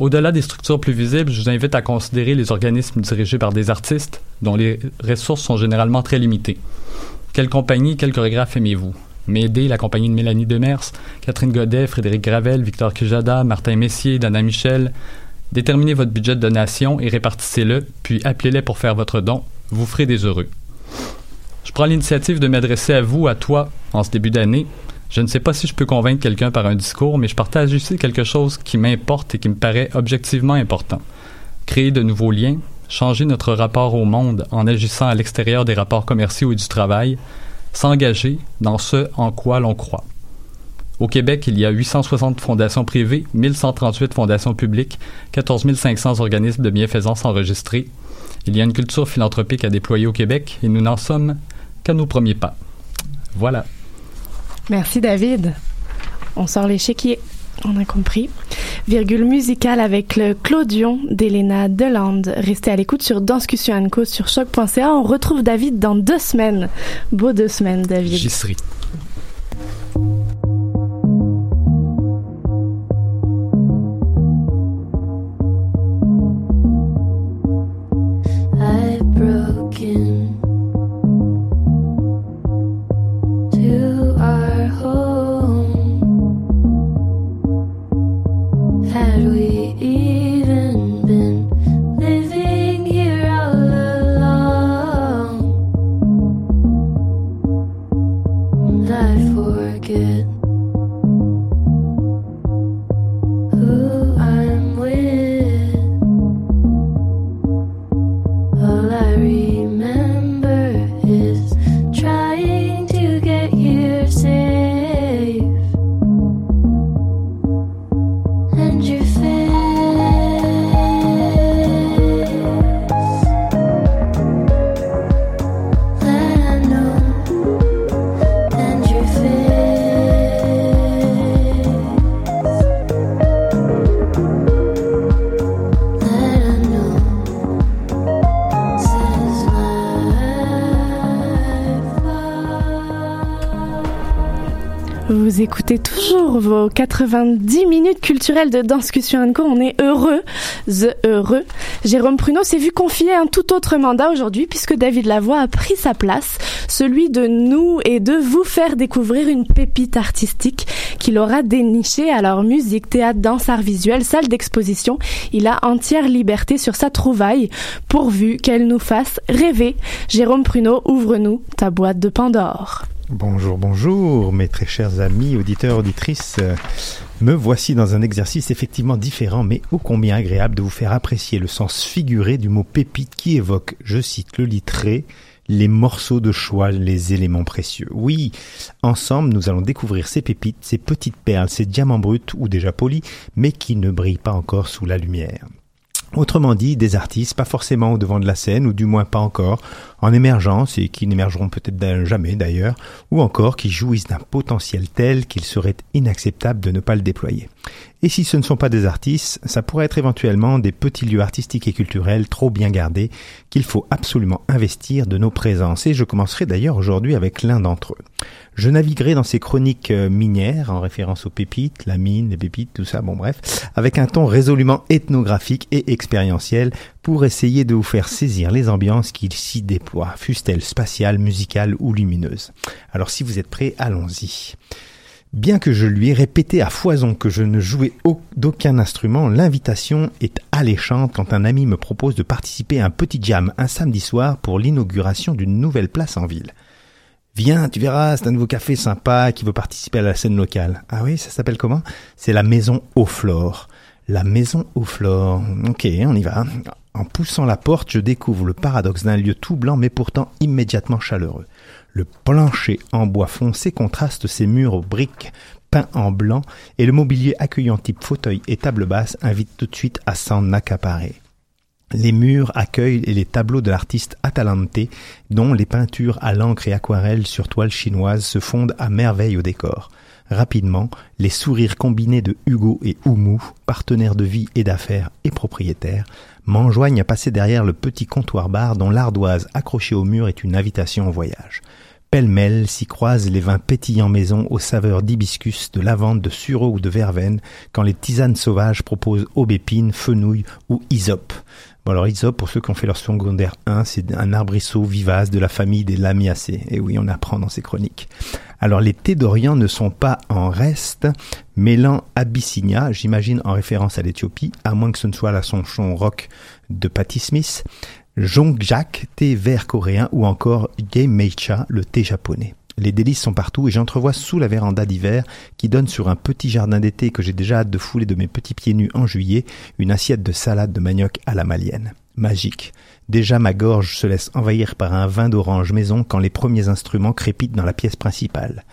Au-delà des structures plus visibles, je vous invite à considérer les organismes dirigés par des artistes dont les ressources sont généralement très limitées. Quelle compagnie, quel chorégraphe aimez-vous? M'aider, la compagnie de Mélanie Demers, Catherine Godet, Frédéric Gravel, Victor Kijada, Martin Messier, Dana Michel. Déterminez votre budget de donation et répartissez-le, puis appelez-les pour faire votre don. Vous ferez des heureux. Je prends l'initiative de m'adresser à vous, à toi, en ce début d'année. Je ne sais pas si je peux convaincre quelqu'un par un discours, mais je partage ici quelque chose qui m'importe et qui me paraît objectivement important. Créer de nouveaux liens, changer notre rapport au monde en agissant à l'extérieur des rapports commerciaux et du travail, s'engager dans ce en quoi l'on croit. Au Québec, il y a 860 fondations privées, 1138 fondations publiques, 14 500 organismes de bienfaisance enregistrés. Il y a une culture philanthropique à déployer au Québec et nous n'en sommes qu'à nos premiers pas. Voilà. Merci David. On sort les chéquiers. On a compris. Virgule musicale avec le Claudion d'Elena Delande. Restez à l'écoute sur Danscussion Co sur choc.ca. On retrouve David dans deux semaines. Beau deux semaines, David. 90 minutes culturelles de Danscussion Co. On est heureux, the heureux. Jérôme Pruneau s'est vu confier un tout autre mandat aujourd'hui puisque David Lavoie a pris sa place, celui de nous et de vous faire découvrir une pépite artistique qu'il aura dénichée. Alors musique, théâtre, danse, art visuel, salle d'exposition, il a entière liberté sur sa trouvaille pourvu qu'elle nous fasse rêver. Jérôme Pruneau, ouvre-nous ta boîte de Pandore. Bonjour, bonjour, mes très chers amis, auditeurs, auditrices. Me voici dans un exercice effectivement différent, mais ô combien agréable de vous faire apprécier le sens figuré du mot pépite qui évoque, je cite le littré, les morceaux de choix, les éléments précieux. Oui, ensemble, nous allons découvrir ces pépites, ces petites perles, ces diamants bruts ou déjà polis, mais qui ne brillent pas encore sous la lumière. Autrement dit, des artistes pas forcément au devant de la scène, ou du moins pas encore, en émergence et qui n'émergeront peut-être jamais d'ailleurs, ou encore qui jouissent d'un potentiel tel qu'il serait inacceptable de ne pas le déployer. Et si ce ne sont pas des artistes, ça pourrait être éventuellement des petits lieux artistiques et culturels trop bien gardés qu'il faut absolument investir de nos présences. Et je commencerai d'ailleurs aujourd'hui avec l'un d'entre eux. Je naviguerai dans ces chroniques euh, minières, en référence aux pépites, la mine, les pépites, tout ça, bon bref, avec un ton résolument ethnographique et expérientiel pour essayer de vous faire saisir les ambiances qu'il s'y déploient, fussent-elles spatiales, musicales ou lumineuses. Alors si vous êtes prêts, allons-y. Bien que je lui ai répété à foison que je ne jouais au- d'aucun instrument, l'invitation est alléchante quand un ami me propose de participer à un petit jam un samedi soir pour l'inauguration d'une nouvelle place en ville. Viens, tu verras, c'est un nouveau café sympa qui veut participer à la scène locale. Ah oui, ça s'appelle comment? C'est la maison au flore. La maison au flore. Ok, on y va. En poussant la porte, je découvre le paradoxe d'un lieu tout blanc mais pourtant immédiatement chaleureux. Le plancher en bois foncé contraste ses murs aux briques peints en blanc et le mobilier accueillant type fauteuil et table basse invite tout de suite à s'en accaparer. Les murs accueillent les tableaux de l'artiste Atalante, dont les peintures à l'encre et aquarelle sur toile chinoise se fondent à merveille au décor. Rapidement, les sourires combinés de Hugo et Oumou, partenaires de vie et d'affaires et propriétaires, m'enjoignent à passer derrière le petit comptoir bar dont l'ardoise accrochée au mur est une invitation au voyage. Pêle-mêle s'y croisent les vins pétillants maison aux saveurs d'hibiscus, de lavande, de sureau ou de verveine, quand les tisanes sauvages proposent aubépine, fenouil ou hysope. Bon alors hysope, pour ceux qui ont fait leur secondaire 1, c'est un arbrisseau vivace de la famille des lamiacées. Et oui, on apprend dans ces chroniques. Alors les thés d'Orient ne sont pas en reste, mêlant Abyssinia, j'imagine en référence à l'Éthiopie, à moins que ce ne soit la sonchon rock de Patti Smith, Jongjak, thé vert coréen ou encore Meicha, le thé japonais. Les délices sont partout et j'entrevois sous la véranda d'hiver qui donne sur un petit jardin d'été que j'ai déjà hâte de fouler de mes petits pieds nus en juillet une assiette de salade de manioc à la malienne. Magique. Déjà ma gorge se laisse envahir par un vin d'orange maison quand les premiers instruments crépitent dans la pièce principale.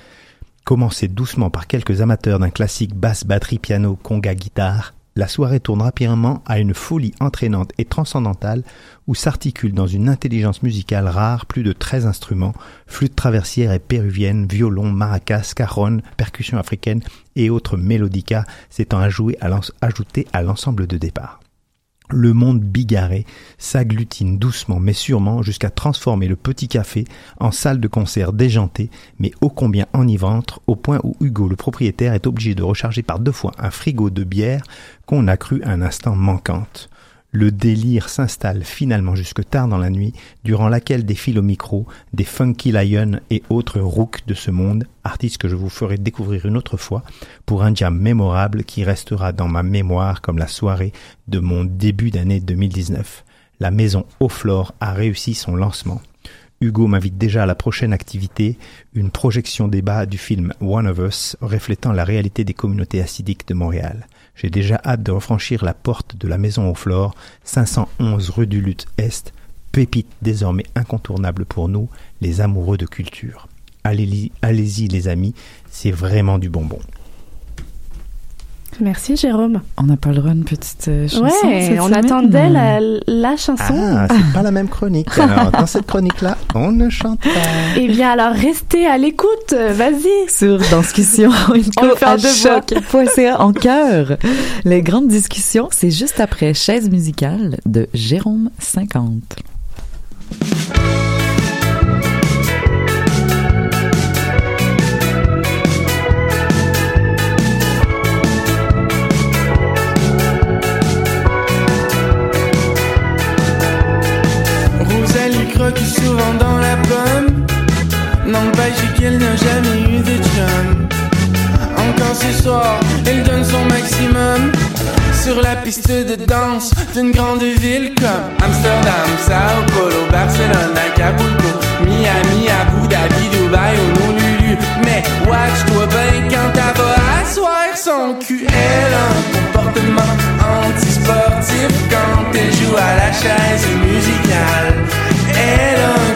Commencez doucement par quelques amateurs d'un classique basse, batterie, piano, conga, guitare. La soirée tourne rapidement à une folie entraînante et transcendantale où s'articulent dans une intelligence musicale rare plus de 13 instruments, flûte traversière et péruvienne, violon, maracas, cajon, percussions africaines et autres mélodicas s'étant ajoutés à l'ensemble de départ. Le monde bigarré s'agglutine doucement mais sûrement jusqu'à transformer le petit café en salle de concert déjantée, mais ô combien enivrante, au point où Hugo, le propriétaire, est obligé de recharger par deux fois un frigo de bière qu'on a cru un instant manquante. Le délire s'installe finalement jusque tard dans la nuit, durant laquelle défilent au micro des Funky Lion et autres rooks de ce monde, artistes que je vous ferai découvrir une autre fois, pour un jam mémorable qui restera dans ma mémoire comme la soirée de mon début d'année 2019. La maison Auflore a réussi son lancement. Hugo m'invite déjà à la prochaine activité, une projection débat du film One of Us, reflétant la réalité des communautés acidiques de Montréal. J'ai déjà hâte de refranchir la porte de la maison aux flores, 511 rue du Lutte Est, pépite désormais incontournable pour nous, les amoureux de culture. Allez-y, allez-y les amis, c'est vraiment du bonbon. Merci Jérôme. On a pas le droit à une petite euh, chanson. Ouais, cette on semaine? attendait la, la chanson. Ah, c'est pas la même chronique. Alors, dans cette chronique-là, on ne chante pas. Eh bien alors restez à l'écoute, vas-y. Sur Discussion On va faire à deux voix. choc.ca en cœur. Les grandes discussions, c'est juste après Chaise musicale de Jérôme 50. N'a jamais eu de chum Encore ce soir, elle donne son maximum. Sur la piste de danse d'une grande ville comme Amsterdam, Sao Paulo, Barcelone, Acapulco Miami, Abu Dhabi, Dubaï Honolulu. Mais watch-toi bien quand elle va asseoir son cul Elle a un comportement antisportif quand elle joue à la chaise musicale. Elle a un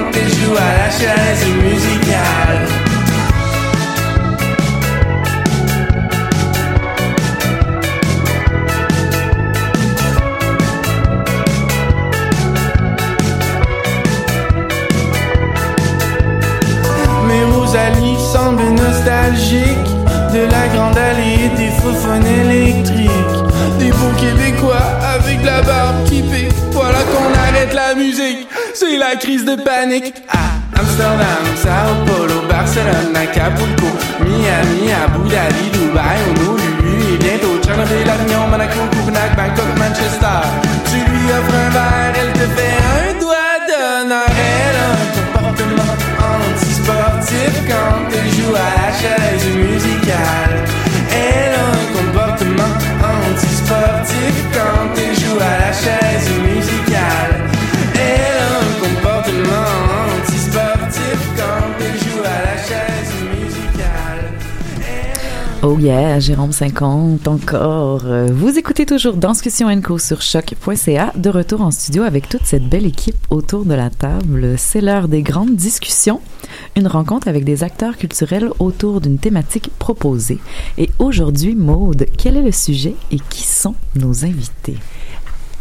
quand elle joue à la chaise musicale Mais Rosalie semble nostalgique saxophone électrique. Des québécois avec la barbe qui pique. Voilà qu'on arrête la musique, c'est la crise de panique. À Amsterdam, Sao Paulo, Barcelone, Acapulco, Miami, Abu Dhabi, Dubaï, Honolulu et bientôt Tchernobyl, Avignon, Monaco, Copenhague, Bangkok, yeah, Jérôme 50 encore. Euh, Vous écoutez toujours Danscussion Co sur choc.ca, de retour en studio avec toute cette belle équipe autour de la table. C'est l'heure des grandes discussions, une rencontre avec des acteurs culturels autour d'une thématique proposée. Et aujourd'hui, Maude, quel est le sujet et qui sont nos invités?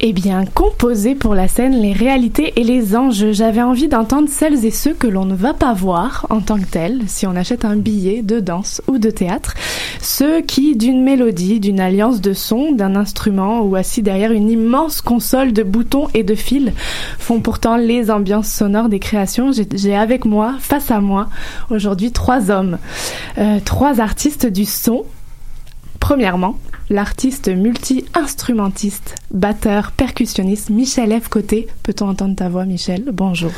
Eh bien, composer pour la scène les réalités et les enjeux. J'avais envie d'entendre celles et ceux que l'on ne va pas voir en tant que tels, si on achète un billet de danse ou de théâtre. Ceux qui, d'une mélodie, d'une alliance de sons, d'un instrument ou assis derrière une immense console de boutons et de fils, font pourtant les ambiances sonores des créations. J'ai- avec moi, face à moi, aujourd'hui trois hommes, Euh, trois artistes du son Premièrement, l'artiste multi-instrumentiste, batteur, percussionniste Michel F. Côté. Peut-on entendre ta voix, Michel? Bonjour.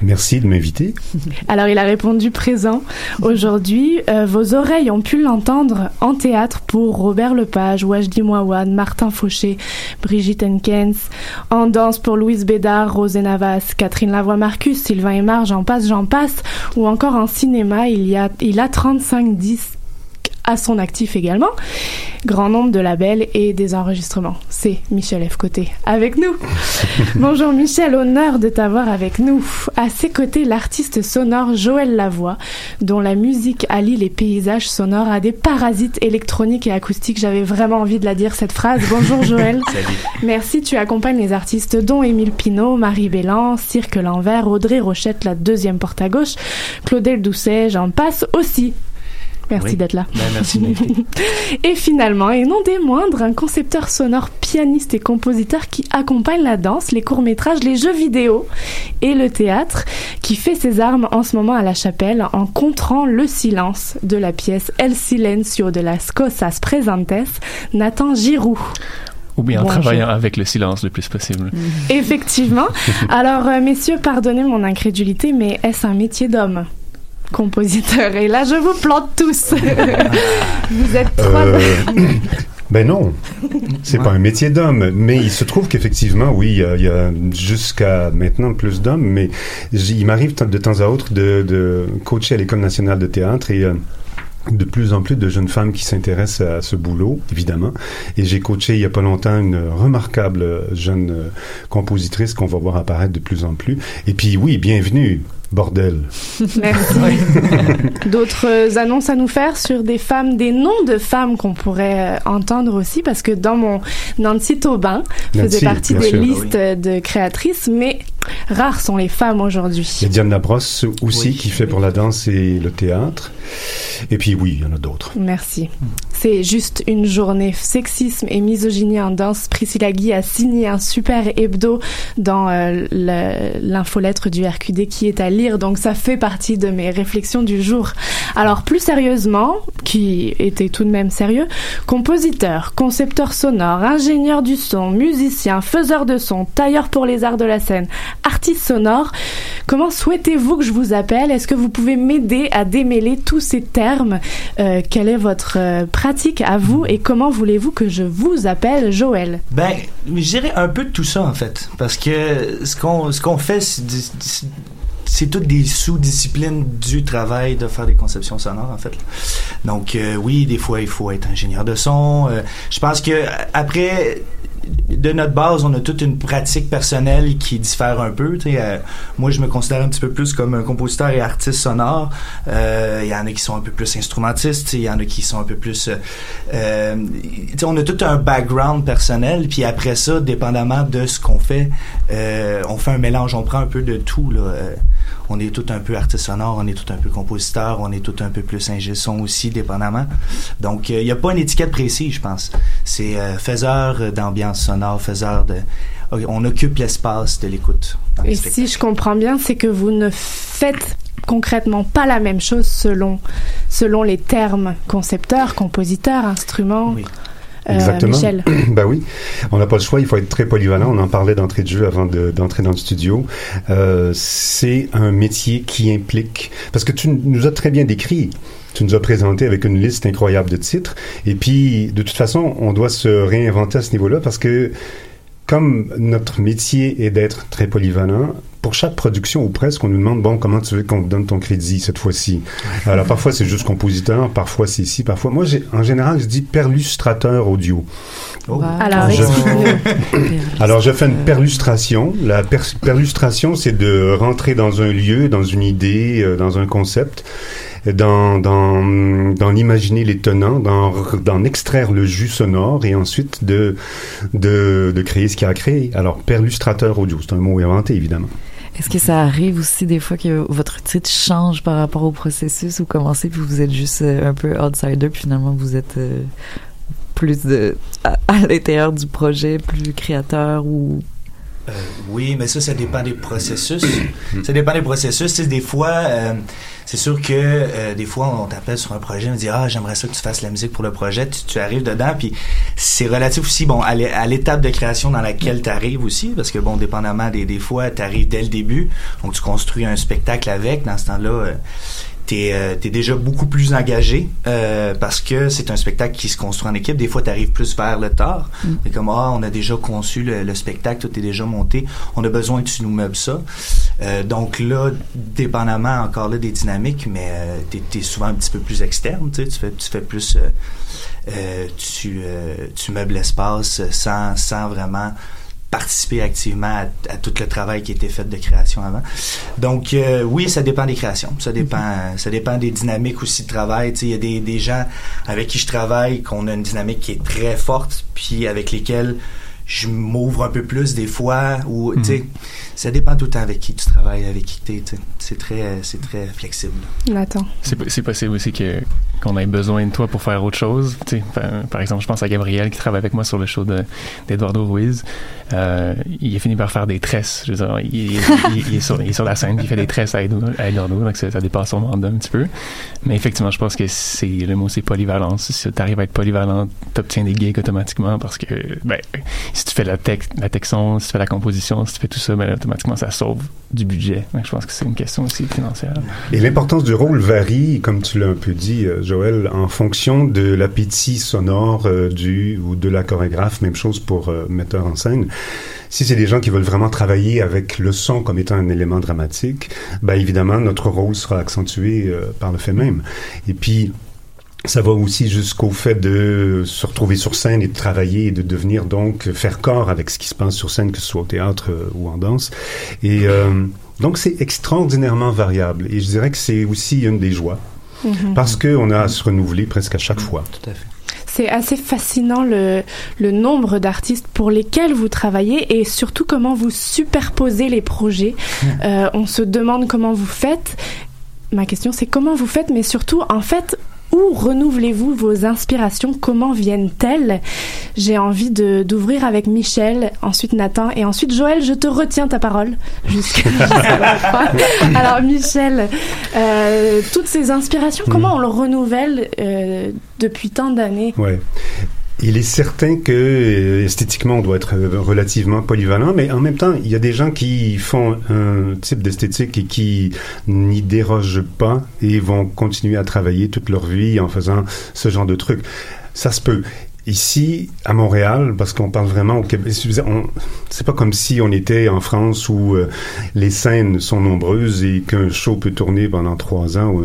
Merci de m'inviter. Alors, il a répondu présent aujourd'hui. Euh, vos oreilles ont pu l'entendre en théâtre pour Robert Lepage, Wajdi Mouawad, Martin Fauché, Brigitte Henkens, en danse pour Louise Bédard, Rosé Navas, Catherine Lavoie-Marcus, Sylvain Aymar, j'en passe, j'en passe, ou encore en cinéma, il, y a, il a 35 disques à son actif également. Grand nombre de labels et des enregistrements. C'est Michel F. Côté avec nous. Bonjour Michel, honneur de t'avoir avec nous. À ses côtés, l'artiste sonore Joël Lavoie, dont la musique allie les paysages sonores à des parasites électroniques et acoustiques. J'avais vraiment envie de la dire cette phrase. Bonjour Joël. Merci, tu accompagnes les artistes dont Émile Pinault, Marie Bélan, Cirque l'Envers, Audrey Rochette, la deuxième porte à gauche, Claudel Doucet, j'en passe aussi. Merci Oui. d'être là. Ben, merci et finalement, et non des moindres, un concepteur sonore, pianiste et compositeur qui accompagne la danse, les courts-métrages, les jeux vidéo et le théâtre, qui fait ses armes en ce moment à la chapelle en contrant le silence de la pièce El Silencio de las Cosas Presentes, Nathan Giroux. Ou bien en Bonjour. travaillant avec le silence le plus possible. Effectivement. Alors, euh, messieurs, pardonnez mon incrédulité, mais est-ce un métier d'homme? Compositeur. Et là, je vous plante tous. vous êtes trois. Euh, ben non, c'est pas un métier d'homme, mais il se trouve qu'effectivement, oui, il y a, jusqu'à maintenant plus d'hommes, mais il m'arrive de temps à autre de, de coacher à l'École nationale de théâtre et euh, de plus en plus de jeunes femmes qui s'intéressent à ce boulot, évidemment. Et j'ai coaché il y a pas longtemps une remarquable jeune euh, compositrice qu'on va voir apparaître de plus en plus. Et puis oui, bienvenue, bordel. Merci. D'autres annonces à nous faire sur des femmes, des noms de femmes qu'on pourrait euh, entendre aussi, parce que dans mon Nancy Taubin faisait partie des sûr. listes de créatrices, mais rares sont les femmes aujourd'hui. Il y a Diane Labrosse aussi qui fait pour la danse et le théâtre. Et puis oui, il y en a d'autres. Merci. C'est juste une journée sexisme et misogynie en danse. Priscilla Guy a signé un super hebdo dans euh, le- l'infolettre du RQD qui est à lire, donc ça fait partie de mes réflexions du jour. Alors plus sérieusement, qui était tout de même sérieux, compositeur, concepteur sonore, ingénieur du son, musicien, faiseur de son, tailleur pour les arts de la scène, artiste sonore, comment souhaitez-vous que je vous appelle? Est-ce que vous pouvez m'aider à démêler tous ces termes? Euh, est votre euh, à vous et comment voulez-vous que je vous appelle Joël? Ben, je un peu de tout ça en fait, parce que ce qu'on ce qu'on fait, c'est toutes des sous-disciplines du travail de faire des conceptions sonores en fait. Donc euh, oui, des fois il faut être ingénieur de son. Euh, je pense que après de notre base, on a toute une pratique personnelle qui diffère un peu. Euh, moi, je me considère un petit peu plus comme un compositeur et artiste sonore. Euh, Il y en a qui sont un peu plus instrumentistes, il y en a qui sont un peu plus... euh, euh, on a tout un background personnel, puis après ça, dépendamment de ce qu'on fait, on fait un mélange, on prend un peu de tout. Là. Euh, on est tout un peu artiste sonore, on est tout un peu compositeur, on est tout un peu plus ingé son aussi, dépendamment. Donc, il n'y a pas une étiquette précise, je pense. C'est euh, faiseur d'ambiance sonore, faiseur de... On occupe l'espace de l'écoute. Et si je comprends bien, c'est que vous ne faites concrètement pas la même chose selon, selon les termes concepteur, compositeur, instrument. Euh, Exactement. Michel. ben oui, on n'a pas le choix, il faut être très polyvalent. On en parlait d'entrée de jeu avant de- d'entrer dans le studio. Euh, c'est un métier qui implique... Parce que tu nous as très bien décrit. Tu nous as présenté avec une liste incroyable de titres. Et puis, de toute façon, on doit se réinventer à ce niveau-là parce que comme notre métier est d'être très polyvalent, pour chaque production ou presque, on nous demande bon comment tu veux qu'on te donne ton crédit cette fois-ci? Alors parfois c'est juste compositeur, parfois c'est ici, parfois moi j'ai en général je dis perlustrateur audio. Alors, Je- explique-nous. Alors, je fais une perlustration. La per- perlustration, c'est de rentrer dans un lieu, dans une idée, euh, dans un concept, d'en dans, d'en imaginer les tenants, d'en d'en extraire le jus sonore et ensuite de, de, de créer ce qu'il y a à créer. Alors, perlustrateur audio, c'est un mot inventé, évidemment. Est-ce que ça arrive aussi des fois que votre titre change par rapport au processus ou commencez puis vous êtes juste euh, un peu outsider puis finalement vous êtes euh, plus de, à, l'intérieur du projet, plus créateur ou? Euh, oui, mais ça, ça dépend des processus. ça dépend des processus. Sais, des fois, c'est sûr que euh, des fois, on t'appelle sur un projet, on dit ah j'aimerais ça que tu fasses la musique pour le projet. Tu, arrives dedans, puis c'est relatif aussi bon à l'étape de création dans laquelle tu arrives aussi, parce que bon, dépendamment des, des fois, tu arrives dès le début, donc tu construis un spectacle avec. Dans ce temps-là. euh, t'es euh, t'es déjà beaucoup plus engagé euh, parce que c'est un spectacle qui se construit en équipe. Des fois, tu arrives plus vers le tard. Mm. C'est comme ah, on a déjà conçu le, le spectacle, tout est déjà monté. On a besoin que tu nous meubles ça. Euh, donc là, dépendamment encore là des dynamiques, mais euh, t'es es souvent un petit peu plus externe. Tu sais, tu fais tu fais plus euh, euh, tu euh, tu meubles l'espace sans sans vraiment participer activement à, à tout le travail qui été fait de création avant. Donc euh, oui, ça dépend des créations, ça dépend ça dépend des dynamiques aussi de travail, tu sais il y a des, des gens avec qui je travaille qu'on a une dynamique qui est très forte puis avec lesquels je m'ouvre un peu plus des fois ou tu sais ça dépend tout le temps avec qui tu travailles, avec qui tu es, tu c'est très c'est très flexible. Nathan. C'est po- c'est possible aussi que qu'on ait besoin de toi pour faire autre chose. Tu par, par exemple, je pense à Gabriel qui travaille avec moi sur le show de- d'Eduardo Ruiz. Euh, il a fini par faire des tresses. Je veux dire, il, il- il- il est, sur, il est sur la scène, puis il fait des tresses à, Edu- à Eduardo, donc ça, ça dépasse son mandat un petit peu. Mais effectivement, je pense que c'est le mot c'est polyvalence. Si tu arrives à être polyvalent, t'obtiens des gigs automatiquement parce que ben, si tu fais la tech, la texon, si tu fais la composition, si tu fais tout ça, ben, automatiquement ça sauve du budget. Donc, je pense que c'est une question aussi financière. Et l'importance du rôle varie, comme tu l'as un peu dit, euh, Joël, en fonction de l'appétit sonore euh, du ou de la chorégraphe. Même chose pour euh, metteur en scène. Si c'est des gens qui veulent vraiment travailler avec le son comme étant un élément dramatique, ben évidemment notre rôle sera accentué euh, par le fait même. Et puis ça va aussi jusqu'au fait de se retrouver sur scène et de travailler et de devenir donc faire corps avec ce qui se passe sur scène, que ce soit au théâtre euh, ou en danse. Et euh, donc c'est extraordinairement variable. Et je dirais que c'est aussi une des joies. Mhm. Parce qu'on a à se renouveler presque à chaque fois. Tout à fait. C'est assez fascinant le, le nombre d'artistes pour lesquels vous travaillez et surtout comment vous superposez les projets. Euh, on se demande comment vous faites. Ma question c'est comment vous faites, mais surtout en fait où renouvelez-vous vos inspirations? Comment viennent-elles? J'ai envie de d'ouvrir avec Michel, ensuite Nathan et ensuite Joël. Je te retiens ta parole jusqu'à jusqu'à la fin. Alors Michel, euh, toutes ces inspirations, comment on le renouvelle euh, depuis tant d'années? Ouais. Il est certain que euh, esthétiquement on doit être euh, relativement polyvalent, mais en même temps il y a des gens qui font un type d'esthétique et qui n'y dérogent pas et vont continuer à travailler toute leur vie en faisant ce genre de trucs. Ça se peut. Ici, à Montréal, parce qu'on parle vraiment au Québec, c'est pas comme si on était en France où euh, les scènes sont nombreuses et qu'un show peut tourner pendant trois ans.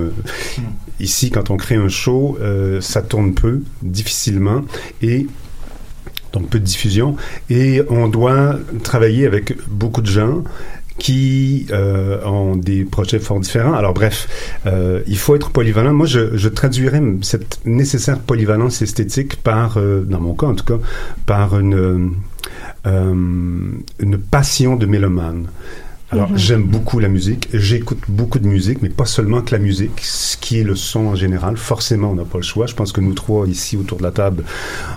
Ici, quand on crée un show, euh, ça tourne peu, difficilement, et donc peu de diffusion, et on doit travailler avec beaucoup de gens qui euh, ont des projets fort différents. Alors bref, euh, il faut être polyvalent. Moi, je, traduirais cette nécessaire polyvalence esthétique par, dans mon cas en tout cas, par une, une passion de mélomane. Alors, Mhm. j'aime beaucoup la musique, j'écoute beaucoup de musique, mais pas seulement que la musique, ce qui est le son en général. Forcément, on n'a pas le choix. Je pense que nous trois, ici, autour de la table,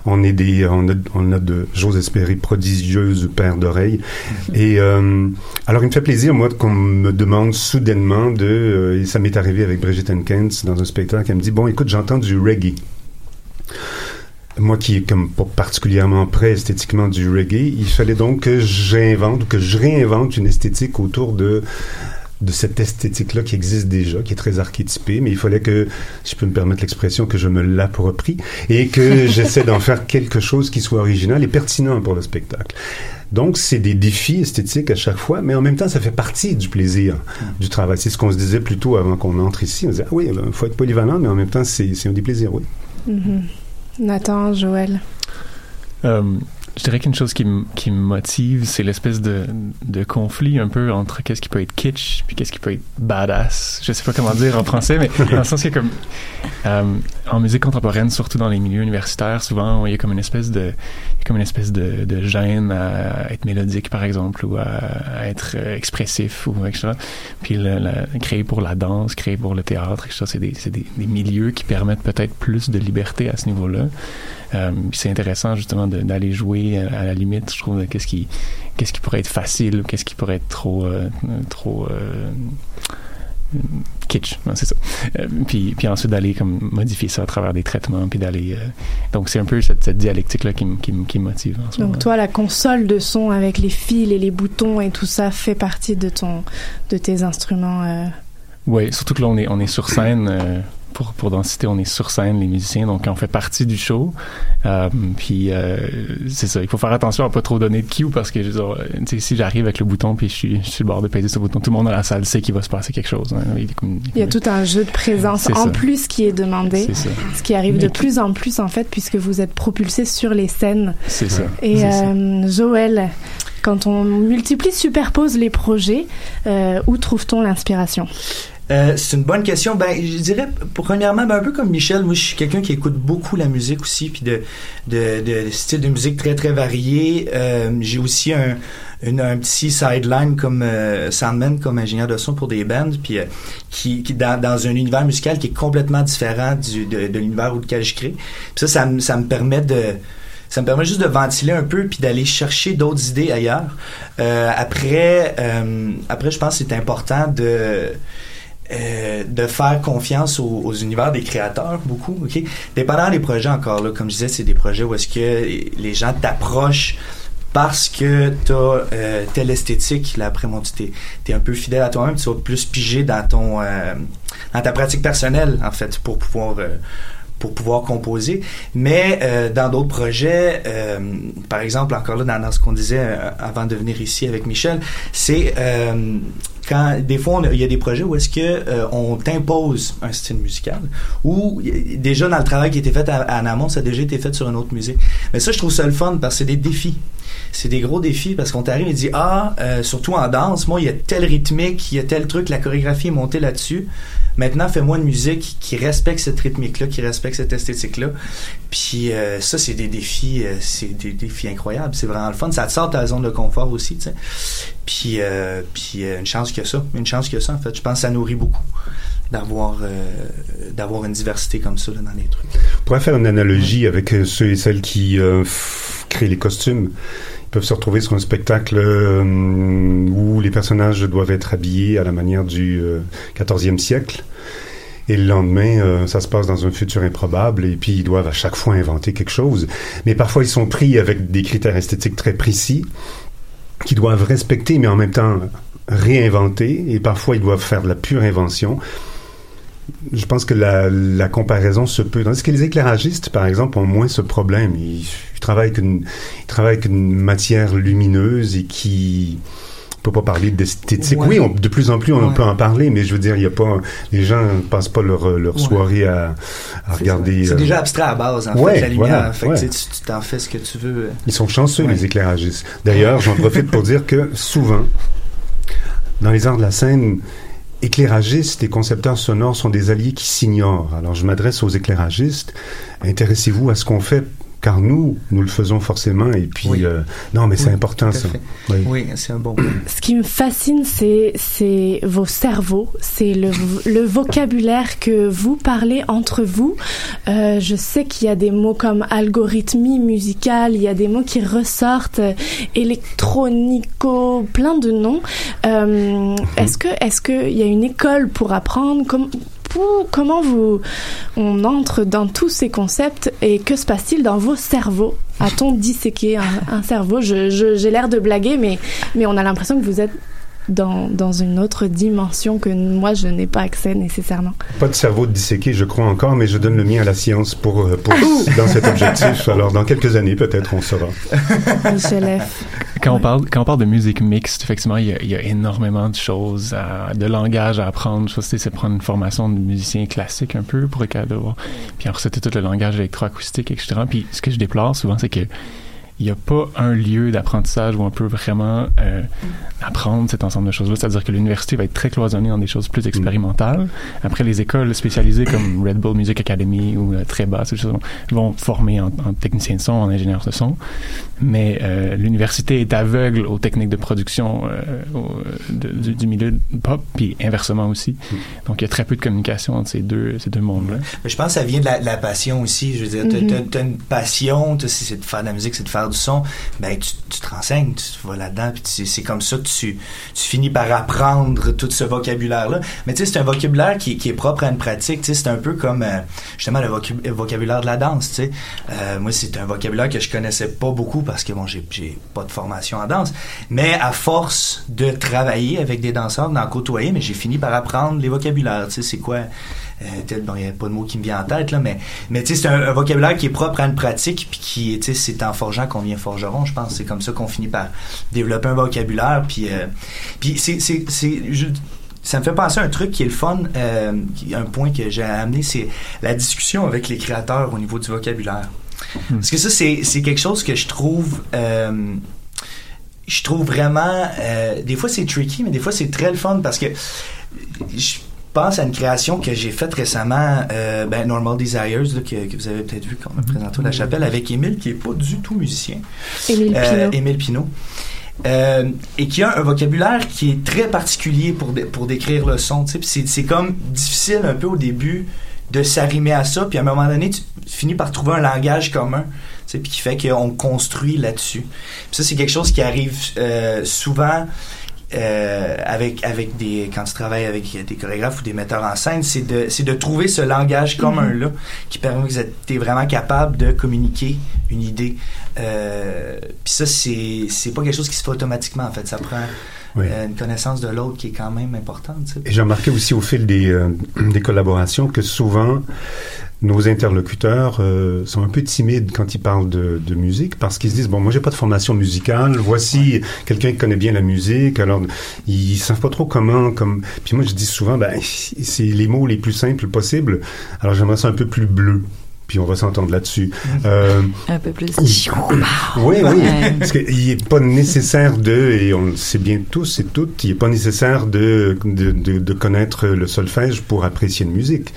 on est des, on a, on a de, j'ose espérer, prodigieuses paires d'oreilles. Et, euh, alors, il me fait plaisir, moi, qu'on me demande soudainement de, euh, et ça m'est arrivé avec Brigitte Henkens dans un spectacle, elle me dit, bon, écoute, j'entends du reggae moi qui est comme pas particulièrement près esthétiquement du reggae, il fallait donc que j'invente ou que je réinvente une esthétique autour de de cette esthétique-là qui existe déjà, qui est très archétypée, mais il fallait que, si je peux me permettre l'expression, que je me l'approprie et que j'essaie d'en faire quelque chose qui soit original et pertinent pour le spectacle. Donc, c'est des défis esthétiques à chaque fois, mais en même temps, ça fait partie du plaisir du travail. C'est ce qu'on se disait plus tôt avant qu'on entre ici. On disait, ah oui, il faut être polyvalent, mais en même temps, c'est c'est un des plaisirs, oui. Mhm. Nathan, Joël. Euh, je dirais qu'une chose qui, qui me motive, c'est l'espèce de, de conflit un peu entre qu'est-ce qui peut être kitsch puis qu'est-ce qui peut être badass. Je sais pas comment dire en français, mais dans le sens a comme euh, en musique contemporaine, surtout dans les milieux universitaires, souvent il y a comme une espèce de comme une espèce de, de gêne à être mélodique par exemple ou à, être euh, expressif ou etc. Puis le, le- créé pour la danse, créé pour le théâtre. C'est des, des, des milieux qui permettent peut-être plus de liberté à ce niveau-là. Euh, c'est intéressant justement d'aller jouer à, à la limite, je trouve, qu'est-ce qui, qu'est-ce qui pourrait être facile qu'est-ce qui pourrait être trop, euh, trop euh, kitsch, c'est ça. Euh, puis, puis ensuite d'aller comme modifier ça à travers des traitements, puis d'aller. euh, donc c'est un peu cette, cette dialectique-là qui, me- qui, motive en ce moment. Donc toi, la console de son avec les fils et les boutons et tout ça fait partie de ton, de tes instruments. euh, Oui, surtout que là, on est, on est sur scène. Pour, pour Densité, on est sur scène, les musiciens, donc on fait partie du show. Euh, puis, euh, c'est ça, il faut faire attention à pas trop donner de cue parce que, je veux dire, euh, si j'arrive avec le bouton puis je suis, je suis le bord de peser ce bouton, tout le monde dans la salle sait qu'il va se passer quelque chose. hein. Il est comme- Il y a tout un jeu de présence en ça. plus qui est demandé, C'est ça. ce qui arrive Mais de qui- plus en plus en fait puisque vous êtes propulsé sur les scènes. C'est ça. Et ça. euh, Joël, quand on multiplie, superpose les projets, où trouve-t-on l'inspiration? Euh, c'est une bonne question. Ben, je dirais, premièrement, ben, un peu comme Michel, moi, je suis quelqu'un qui écoute beaucoup la musique aussi, puis de, de, de, de styles de musique très, très variés. Euh, j'ai aussi un, une- un petit sideline comme euh, Sandman, comme ingénieur de son pour des bands, puis euh, qui, qui dans, dans un univers musical qui est complètement différent du, de, de l'univers où lequel je crée. Puis ça, ça, me- ça me permet de ça me permet juste de ventiler un peu puis d'aller chercher d'autres idées ailleurs. Euh, après, après, je pense que c'est important de euh, de faire confiance aux, aux univers des créateurs beaucoup ok? Dépendant des projets encore là comme je disais c'est des projets où est-ce que les gens t'approchent parce que tu as telle esthétique là après tu t'es un peu fidèle à toi-même tu vas plus piger dans ton euh, dans ta pratique personnelle en fait pour pouvoir euh, pour pouvoir composer. Mais euh, dans d'autres projets, euh, par exemple, encore là, dans, dans ce qu'on disait euh, avant de venir ici avec Michel, c'est euh, quand des fois il y a des projets où est-ce que euh, on t'impose un style musical ou déjà dans le travail qui a été fait à- en amont, ça a déjà été fait sur une autre musique. Mais ça, je trouve ça le fun parce que c'est des défis. C'est des gros défis parce qu'on t'arrive et dit ah euh, surtout en danse, moi il y a tel rythmique, il y a tel truc, la chorégraphie est montée là-dessus. Maintenant, fais-moi une musique qui respecte cette rythmique-là, qui respecte cette esthétique-là. Puis euh, ça, c'est des défis, c'est des défis incroyables. C'est vraiment le fun. Ça te sort de ta zone de confort aussi, tu sais. Puis, puis une chance qu'il y a ça. Une chance a ça, en fait. Je pense que ça nourrit beaucoup d'avoir euh, d'avoir une diversité comme ça dans les trucs. On pourrait faire une analogie avec euh, ceux et celles qui euh, créent les costumes. Ils peuvent se retrouver sur un spectacle où les personnages doivent être habillés à la manière du euh, 14e siècle. Et le lendemain, ça se passe dans un futur improbable, et puis ils doivent à chaque fois inventer quelque chose. Mais parfois, ils sont pris avec des critères esthétiques très précis, qu'ils doivent respecter, mais en même temps réinventer, et parfois ils doivent faire de la pure invention je pense que la, la comparaison se peut. Tandis que les éclairagistes, par exemple, ont moins ce problème. Ils, ils travaillent avec une, ils travaillent avec une matière lumineuse et qui on peut pas parler d'esthétique. Ouais. Oui, on- de plus en plus, on Ouais. peut en parler, mais je veux dire, il y a pas, les gens ne passent pas leur, leur Ouais. soirée à, à regarder. C'est euh, déjà abstrait à base, en fait, la lumière. voilà, fait que, ouais. tu t'en fais ce que tu veux. Ils sont chanceux, les éclairagistes. D'ailleurs, j'en profite pour dire que souvent, dans les arts de la scène, éclairagistes et concepteurs sonores sont des alliés qui s'ignorent. Alors, je m'adresse aux éclairagistes. Intéressez-vous à ce qu'on fait car nous, nous le faisons forcément. Et puis, Oui. euh, non, mais c'est Oui, important ça. Oui. Oui, c'est un bon. Ce qui me fascine, c'est, c'est vos cerveaux, c'est le, le vocabulaire que vous parlez entre vous. Euh, je sais qu'il y a des mots comme algorithmie musicale, il y a des mots qui ressortent, euh, électronico, plein de noms. Euh, Est-ce que, est-ce que il y a une école pour apprendre? Comme comment vous on entre dans tous ces concepts et que se passe-t-il dans vos cerveaux? A-t-on disséqué un, un cerveau? Je- je- J'ai l'air de blaguer, mais, mais on a l'impression que vous êtes dans, dans une autre dimension que moi, je n'ai pas accès nécessairement. Pas de cerveau disséqué, je crois encore, mais je donne le mien à la science pour, euh, pour dans cet objectif. Alors, dans quelques années, peut-être, on saura. Michel Quand on parle, quand on parle de musique mixte, effectivement, il y a, il y a énormément de choses, à- de langage à apprendre. Je sais, c'est- c'est prendre une formation de musicien classique un peu pour être capable de voir. Puis alors, c'était tout le langage électroacoustique, etc. Puis ce que je déplore souvent, c'est que il n'y a pas un lieu d'apprentissage où on peut vraiment euh, apprendre cet ensemble de choses-là. C'est-à-dire que l'université va être très cloisonnée dans des choses plus expérimentales. Après, les écoles spécialisées comme Red Bull Music Academy ou euh, très bas, ces choses vont former en, en technicien de son, en ingénieur de son. Mais euh, l'université est aveugle aux techniques de production euh, au- de- du, du milieu pop, puis inversement aussi. Donc, il y a très peu de communication entre ces deux, ces deux mondes-là. Je pense que ça vient de la, de la passion aussi. Je veux dire, t'as- Mhm. t'as, t'as une passion, si c'est de faire de la musique, c'est de faire du son. Ben, tu, tu te renseignes, tu vas là-dedans, puis c'est comme ça que tu, tu finis par apprendre tout ce vocabulaire-là. Mais tu sais, c'est un vocabulaire qui, qui est propre à une pratique. Tu sais, c'est un peu comme euh, justement le vocabulaire de la danse. Tu sais, Euh, moi, c'est un vocabulaire que je connaissais pas beaucoup parce que bon, j'ai pas de formation en danse. Mais à force de travailler avec des danseurs, d'en côtoyer, mais j'ai fini par apprendre les vocabulaires. Tu sais, c'est quoi euh, tel- bon, il n'y a pas de mot qui me vient en tête, là, mais, mais tu sais, c'est un, un vocabulaire qui est propre à une pratique, puis qui, tu sais, c'est en forgeant qu'on devient forgeron, je pense. C'est comme ça qu'on finit par développer un vocabulaire, puis, euh, puis c'est, c'est, c'est, ça me fait penser à un truc qui est le fun, euh, un point que j'ai amené, c'est la discussion avec les créateurs au niveau du vocabulaire. Parce que ça, c'est, c'est quelque chose que je trouve... euh, je trouve vraiment euh, des fois c'est tricky mais des fois c'est très le fun parce que je pense à une création que j'ai faite récemment euh, ben, Normal Desires là, que, que vous avez peut-être vu qu'on a présenté à la chapelle avec Émile qui est pas du tout musicien Émile Euh. Émile Pinault Euh, et qui a un vocabulaire qui est très particulier pour, dé- pour décrire le son. C'est, comme difficile un peu au début de s'arrimer à ça, puis à un moment donné, tu, finis par trouver un langage commun, puis qui fait qu'on construit là-dessus. Ça, c'est quelque chose qui arrive euh, souvent euh, avec avec des quand tu travailles avec des chorégraphes ou des metteurs en scène, c'est de c'est de trouver ce langage commun là qui permet que tu es vraiment capable de communiquer une idée. Euh, Puis ça c'est c'est pas quelque chose qui se fait automatiquement en fait, ça prend Oui. euh, une connaissance de l'autre qui est quand même importante. tu sais. Et j'ai remarqué aussi au fil des, euh, des collaborations que souvent nos interlocuteurs euh, sont un peu timides quand ils parlent de, de musique parce qu'ils se disent bon moi j'ai pas de formation musicale voici quelqu'un qui connaît bien la musique alors ils savent pas trop comment comme puis moi je dis souvent ben c'est les mots les plus simples possibles alors j'aimerais ça un peu plus bleu puis on va s'entendre là-dessus. Euh, Un peu plus. oui, oui. Parce qu'il n'est pas nécessaire de, et on le sait bien tous et toutes, il n'est pas nécessaire de, de, de, de connaître le solfège pour apprécier une musique.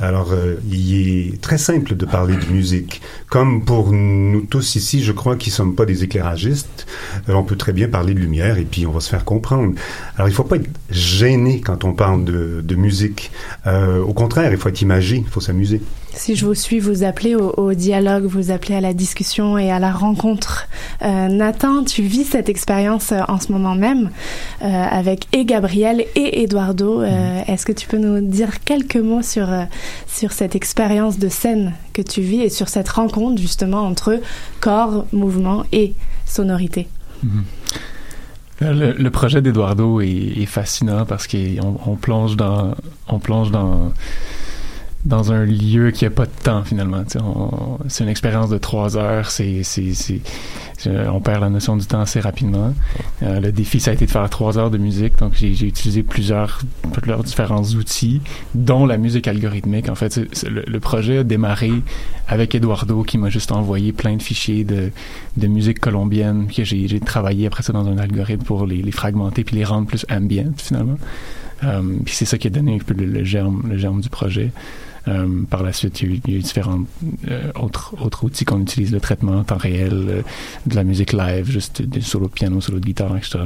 Alors, euh, il est très simple de parler de musique. Comme pour nous tous ici, je crois qu'ils ne sommes pas des éclairagistes, euh, on peut très bien parler de lumière et puis on va se faire comprendre. Alors, il ne faut pas être gêné quand on parle de, de musique. Euh, au contraire, il faut être imagé, il faut s'amuser. Si je vous suis, vous appelez au, au dialogue, vous appelez à la discussion et à la rencontre. Euh, Nathan, tu vis cette expérience euh, en ce moment même euh, avec et Gabriel et Eduardo. Euh, Est-ce que tu peux nous dire quelques mots sur, sur cette expérience de scène que tu vis et sur cette rencontre justement entre corps, mouvement et sonorité? Euh, Le, le projet d'Eduardo est, est fascinant parce qu'on on plonge dans on plonge dans dans un lieu qui a pas de temps finalement. C'est une expérience de trois heures. C'est on perd la notion du temps assez rapidement. Euh, le défi ça a été de faire trois heures de musique. Donc j'ai utilisé plusieurs plusieurs différents outils, dont la musique algorithmique. En fait, le, projet a démarré avec Eduardo qui m'a juste envoyé plein de fichiers de de musique colombienne que j'ai travaillé après ça dans un algorithme pour les, les fragmenter puis les rendre plus ambiantes finalement. Euh, puis c'est ça qui a donné un peu le germe le germe du projet. Euh, par la suite, il y a eu, différents euh, autres, autres outils qu'on utilise, le traitement en temps réel, euh, de la musique live, juste des solos de piano, solos de guitare, etc.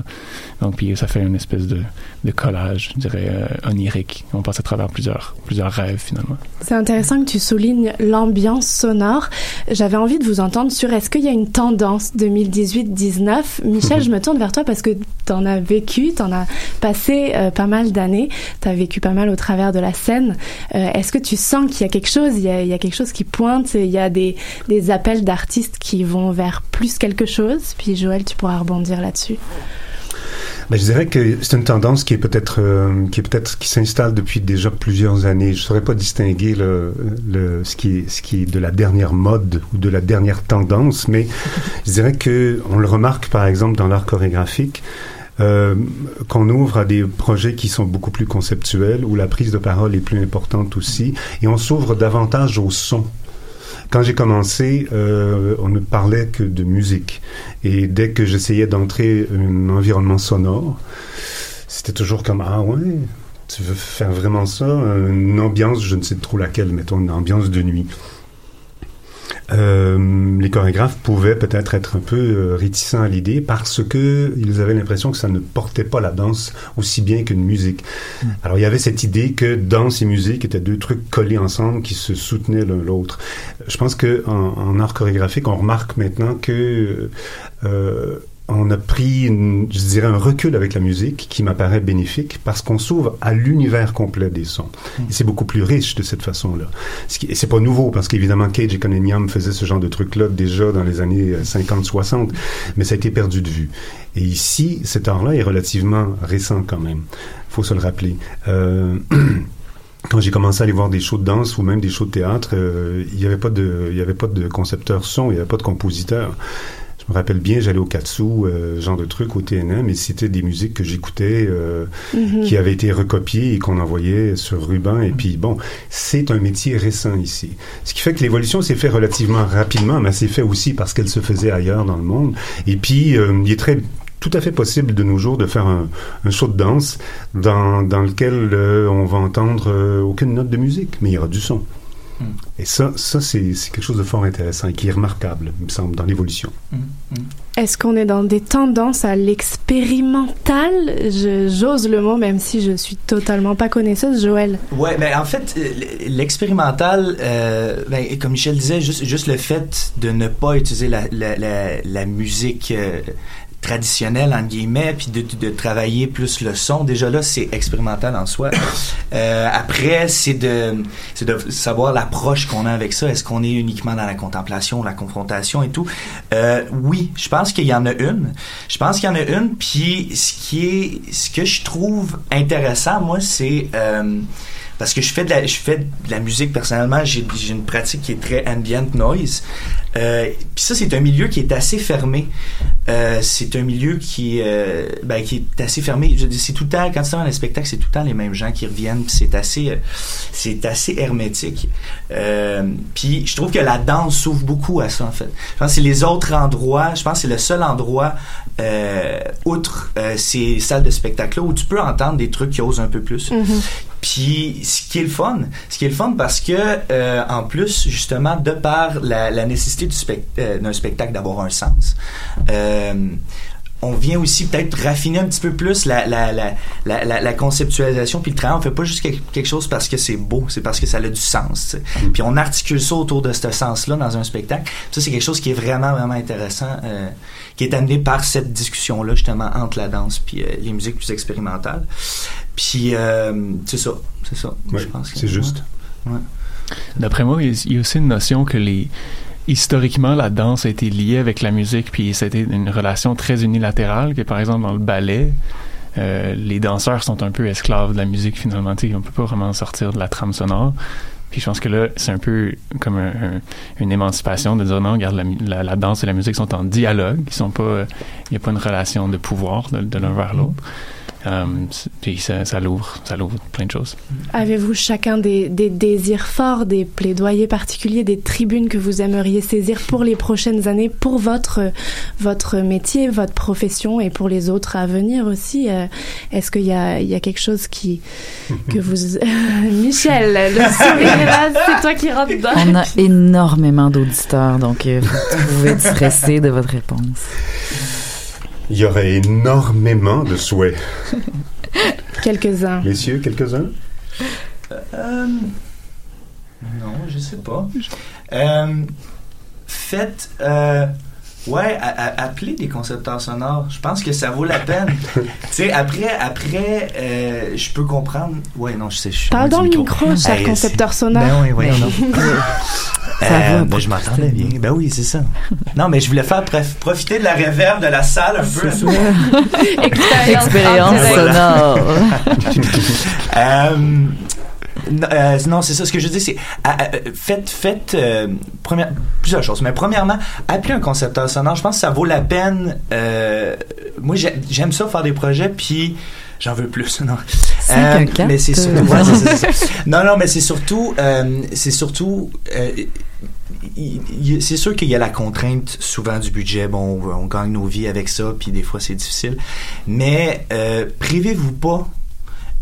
Donc, puis ça fait une espèce de, de collage, je dirais, euh, onirique. On passe à travers plusieurs, plusieurs rêves, finalement. C'est intéressant que tu soulignes l'ambiance sonore. J'avais envie de vous entendre sur est-ce qu'il y a une tendance 2018-19 Michel, je me tourne vers toi parce que tu en as vécu, tu en as passé euh, pas mal d'années, tu as vécu pas mal au travers de la scène. Euh, est-ce que tu sens qu'il y a quelque chose, il y a, il y a quelque chose qui pointe, il y a des, des appels d'artistes qui vont vers plus quelque chose? Puis Joël, tu pourras rebondir là-dessus. Ben, je dirais que c'est une tendance qui est peut-être euh, qui est peut-être qui s'installe depuis déjà plusieurs années. Je saurais pas distinguer le, le ce qui est ce qui est de la dernière mode ou de la dernière tendance, mais je dirais que on le remarque par exemple dans l'art chorégraphique. Euh, qu'on ouvre à des projets qui sont beaucoup plus conceptuels, où la prise de parole est plus importante aussi, et on s'ouvre davantage au son. Quand j'ai commencé, euh, on ne parlait que de musique. Et dès que j'essayais d'entrer un environnement sonore, c'était toujours comme Ah ouais, tu veux faire vraiment ça? Une ambiance, je ne sais trop laquelle, mettons une ambiance de nuit. Euh, les chorégraphes pouvaient peut-être être un peu euh, réticents à l'idée parce que ils avaient l'impression que ça ne portait pas la danse aussi bien qu'une musique. Alors il y avait cette idée que danse et musique étaient deux trucs collés ensemble qui se soutenaient l'un l'autre. Je pense que en, en art chorégraphique, on remarque maintenant que euh, on a pris, une- je dirais, un recul avec la musique qui m'apparaît bénéfique parce qu'on s'ouvre à l'univers complet des sons. Et c'est beaucoup plus riche de cette façon-là. Et c'est pas nouveau parce qu'évidemment Cage et Cunningham faisaient ce genre de truc-là déjà dans les années 50-60, mais ça a été perdu de vue. Et ici, cet art-là est relativement récent quand même. Faut se le rappeler. Euh, quand j'ai commencé à aller voir des shows de danse ou même des shows de théâtre, euh, il n'y avait pas de, il y avait pas de concepteur son, il n'y avait pas de compositeur. Je me rappelle bien, j'allais au Katsu, euh, genre de truc au TNM, et c'était des musiques que j'écoutais, euh, Mhm. qui avaient été recopiées et qu'on envoyait sur ruban. Et puis bon, c'est un métier récent ici. Ce qui fait que l'évolution s'est fait relativement rapidement, mais s'est fait aussi parce qu'elle se faisait ailleurs dans le monde. Et puis, euh, il est très tout à fait possible de nos jours de faire un, un show de danse dans, dans lequel euh, on va entendre euh, aucune note de musique, mais il y aura du son. Et ça, ça c'est c'est quelque chose de fort intéressant et qui est remarquable, il me semble, dans l'évolution. Est-ce qu'on est dans des tendances à l'expérimental? Je- J'ose le mot, même si je suis totalement pas connaisseuse, Joël. Ouais, ben en fait, euh, l'expérimental, euh, ben, comme Michel disait, juste, juste le fait de ne pas utiliser la, la, la, la musique euh, traditionnelle, entre guillemets, puis de, de travailler plus le son, déjà là, c'est expérimental en soi. Euh, après, c'est de, c'est de savoir l'approche qu'on a avec ça. Est-ce qu'on est uniquement dans la contemplation, la confrontation et tout? Euh, oui, je pense qu'il y en a une. Je pense qu'il y en a une, puis ce qui est, ce que je trouve intéressant, moi, c'est... euh, parce que je fais de la, je fais de la musique personnellement, j'ai une pratique qui est très ambient noise. Euh, Puis ça, c'est un milieu qui est assez fermé. Euh, c'est un milieu qui, euh, ben, qui est assez fermé. C'est tout le temps, quand tu vas dans un spectacle, c'est tout le temps les mêmes gens qui reviennent. C'est assez, euh, c'est assez hermétique. Euh, puis je trouve que la danse s'ouvre beaucoup à ça, en fait. Je pense que c'est les autres endroits, je pense que c'est le seul endroit, euh, outre euh, ces salles de spectacle-là, où tu peux entendre des trucs qui osent un peu plus. Puis ce qui est le fun, ce qui est le fun parce que euh, en plus justement de par la, la nécessité du euh, d'un spectacle d'avoir un sens, euh, on vient aussi peut-être raffiner un petit peu plus la, la, la, la, la- la conceptualisation puis le travail. On fait pas juste quelque, quelque chose parce que c'est beau, c'est parce que ça a du sens. sais. Puis on articule ça autour de ce sens-là dans un spectacle. Ça c'est quelque chose qui est vraiment vraiment intéressant, euh, qui est amené par cette discussion-là justement entre la danse puis euh, les musiques plus expérimentales. Puis euh, c'est ça, c'est ça. je pense que- c'est juste. Ouais. D'après moi, il y a aussi une notion que les historiquement la danse a été liée avec la musique puis c'était une relation très unilatérale que par exemple dans le ballet euh, les danseurs sont un peu esclaves de la musique finalement. Tu sais, on peut pas vraiment sortir de la trame sonore. Puis je pense que là c'est un peu comme un- un- une émancipation de dire non regarde la, danse et la musique sont en dialogue. Ils sont pas euh, il n'y a pas une relation de pouvoir de l'un vers l'autre. Euh, puis ça, ça l'ouvre, ça l'ouvre plein de choses. Avez-vous chacun des, des désirs forts, des plaidoyers particuliers, des tribunes que vous aimeriez saisir pour les prochaines années, pour votre, votre métier, votre profession et pour les autres à venir aussi euh, Est-ce qu'il y a, il y a quelque chose qui, que vous... Michel, le sourire est là, c'est toi qui rentre dedans. On a énormément d'auditeurs, donc euh, vous pouvez être stressé de votre réponse. Il y aurait énormément de souhaits. Quelques-uns. Messieurs, quelques-uns? Euh, non, je sais pas. Euh, faites. Euh, ouais, a- a- appelez des concepteurs sonores. Je pense que ça vaut la peine. tu sais, après, après euh, je peux comprendre. Ouais, non, je sais. Je suis Parle dans le micro, cher Hey, concepteur sonore. Ben oui, oui. Non. oui. Euh, Ça va, ben, je m'entendais bien. Ben oui, c'est ça. Non, mais je voulais faire pref- profiter de la réverb de la salle un peu. Expérience Expérience sonore. Euh, euh, non, c'est ça. Ce que je dire, c'est faites, faites euh, première- plusieurs choses. Mais premièrement, appelez un concepteur sonore. Je pense que ça vaut la peine. euh, moi, j'ai- j'aime ça faire des projets, puis j'en veux plus. Non. Mais c'est surtout. ouais. Non, non, mais c'est surtout, c'est surtout. c'est sûr qu'il y a la contrainte souvent du budget. Bon, on, on gagne nos vies avec ça, puis des fois c'est difficile. Mais euh, privez-vous pas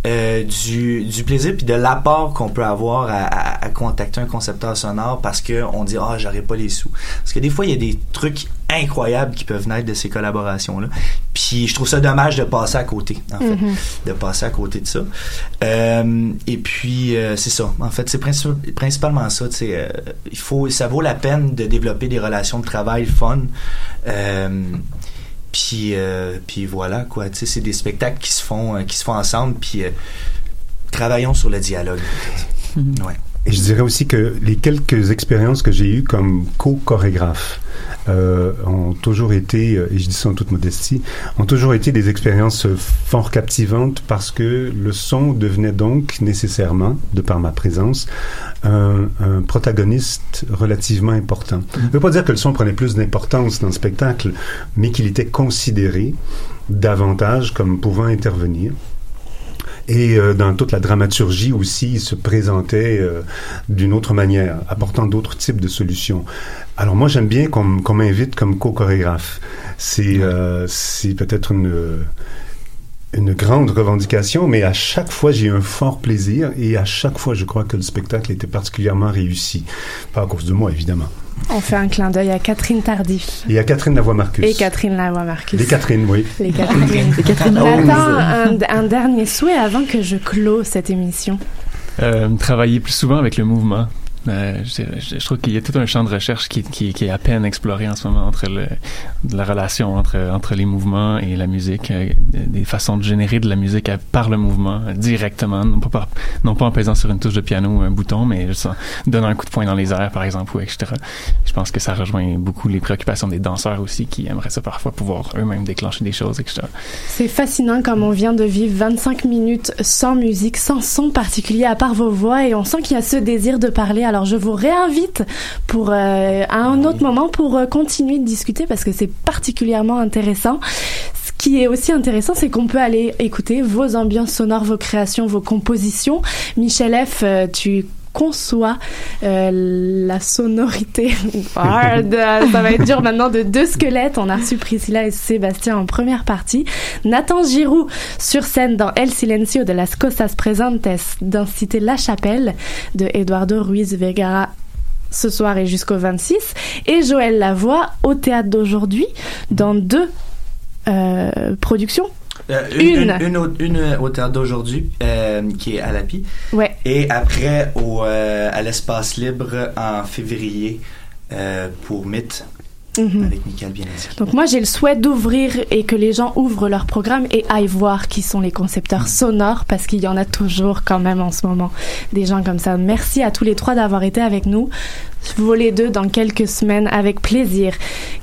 euh, du, du plaisir puis de l'apport qu'on peut avoir à, à- à contacter un concepteur sonore parce que on dit ah j'aurais pas les sous. Parce que des fois il y a des trucs incroyables qui peuvent naître de ces collaborations là puis je trouve ça dommage de passer à côté en fait Mhm. de passer à côté de ça. Euh, et puis euh, c'est ça. En fait c'est princi- principalement ça tu il faut ça vaut la peine de développer des relations de travail fun puis, euh, puis voilà, quoi. Tu sais, c'est des spectacles qui se font, euh, qui se font ensemble, puis euh, travaillons sur le dialogue. Ouais. Et je dirais aussi que les quelques expériences que j'ai eues comme co-chorégraphe euh, ont toujours été, euh, et je dis ça en toute modestie, ont toujours été des expériences fort captivantes parce que le son devenait donc nécessairement, de par ma présence, un, un protagoniste relativement important. Ça ne veut pas dire que le son prenait plus d'importance dans le spectacle, mais qu'il était considéré davantage comme pouvant intervenir. Et euh, dans toute la dramaturgie aussi, il se présentait euh, d'une autre manière, apportant d'autres types de solutions. Alors moi, j'aime bien qu'on m'invite comme co-chorégraphe. C'est euh, c'est peut-être une une grande revendication, mais à chaque fois, j'ai eu un fort plaisir et à chaque fois, je crois que le spectacle était particulièrement réussi. Pas à cause de moi, évidemment. On fait un clin d'œil à Catherine Tardif. Et à Catherine Lavoie-Marcus. Et Catherine Lavoie-Marcus. Les Catherine, oui. Les Catherine. Les Catherine un, un dernier souhait avant que je clôt cette émission. Euh, travailler plus souvent avec le mouvement. Euh, je, trouve qu'il y a tout un champ de recherche qui, est à peine exploré en ce moment entre le, la relation entre, entre les mouvements et la musique, euh, des façons de générer de la musique à- par le mouvement euh, directement, non pas, non pas en pesant sur une touche de piano ou un bouton, mais en donnant un coup de poing dans les airs, par exemple, ou etc. Je pense que ça rejoint beaucoup les préoccupations des danseurs aussi qui aimeraient ça parfois pouvoir eux-mêmes déclencher des choses, etc. C'est fascinant comme on vient de vivre 25 minutes sans musique, sans son particulier à part vos voix et on sent qu'il y a ce désir de parler. Alors je vous réinvite pour euh, à un autre moment pour euh, continuer de discuter parce que c'est particulièrement intéressant. Ce qui est aussi intéressant, c'est qu'on peut aller écouter vos ambiances sonores, vos créations, vos compositions. Michel F, euh, tu conçois euh, la sonorité. Ah, de- ça va être dur maintenant de deux squelettes. On a reçu Priscilla et Sébastien en première partie. Nathan Giroux sur scène dans El Silencio de las Cosas Presentes d'Incité La Chapelle de Eduardo Ruiz Vergara ce soir et jusqu'au 26 et Joël Lavoie au théâtre d'aujourd'hui dans deux euh, productions Euh, une, Une. une, une au, une au théâtre d'aujourd'hui, euh, qui est à l'API. Ouais. Et après, au, euh, à l'espace libre en février pour Mythe, Mhm. avec Michael Bianchi. Donc moi j'ai le souhait d'ouvrir et que les gens ouvrent leur programme et aillent voir qui sont les concepteurs sonores parce qu'il y en a toujours quand même en ce moment des gens comme ça. Merci à tous les trois d'avoir été avec nous. Volet 2 dans quelques semaines avec plaisir.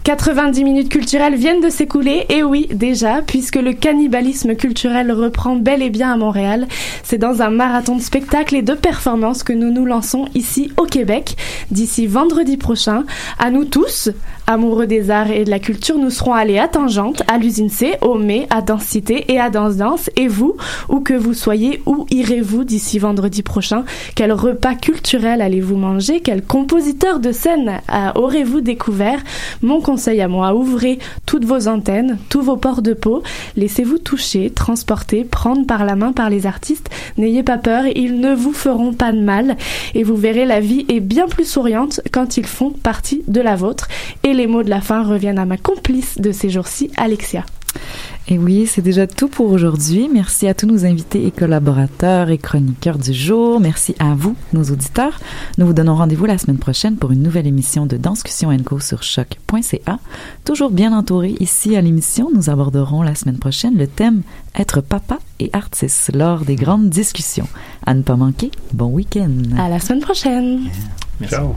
90 minutes culturelles viennent de s'écouler, et oui, déjà, puisque le cannibalisme culturel reprend bel et bien à Montréal. C'est dans un marathon de spectacles et de performances que nous nous lançons ici au Québec. D'ici vendredi prochain, à nous tous, amoureux des arts et de la culture, nous serons allés à Tangente, à l'usine C, au Mai, à Densité et à Danse Danse. Et vous, où que vous soyez, où irez-vous d'ici vendredi prochain? Quel repas culturel allez-vous manger? Quel compositeur de scène euh, aurez-vous découvert Mon conseil à moi, ouvrez toutes vos antennes, tous vos ports de peau, laissez-vous toucher, transporter, prendre par la main par les artistes. N'ayez pas peur, ils ne vous feront pas de mal et vous verrez la vie est bien plus souriante quand ils font partie de la vôtre. Et les mots de la fin reviennent à ma complice de ces jours-ci, Alexia. Et oui, c'est déjà tout pour aujourd'hui. Merci à tous nos invités et collaborateurs et chroniqueurs du jour. Merci à vous, nos auditeurs. Nous vous donnons rendez-vous la semaine prochaine pour une nouvelle émission de Danscussion Co sur choc.ca. Toujours bien entouré ici à l'émission, nous aborderons la semaine prochaine le thème être papa et artiste lors des grandes discussions. À ne pas manquer, bon week-end. À la semaine prochaine. Ciao.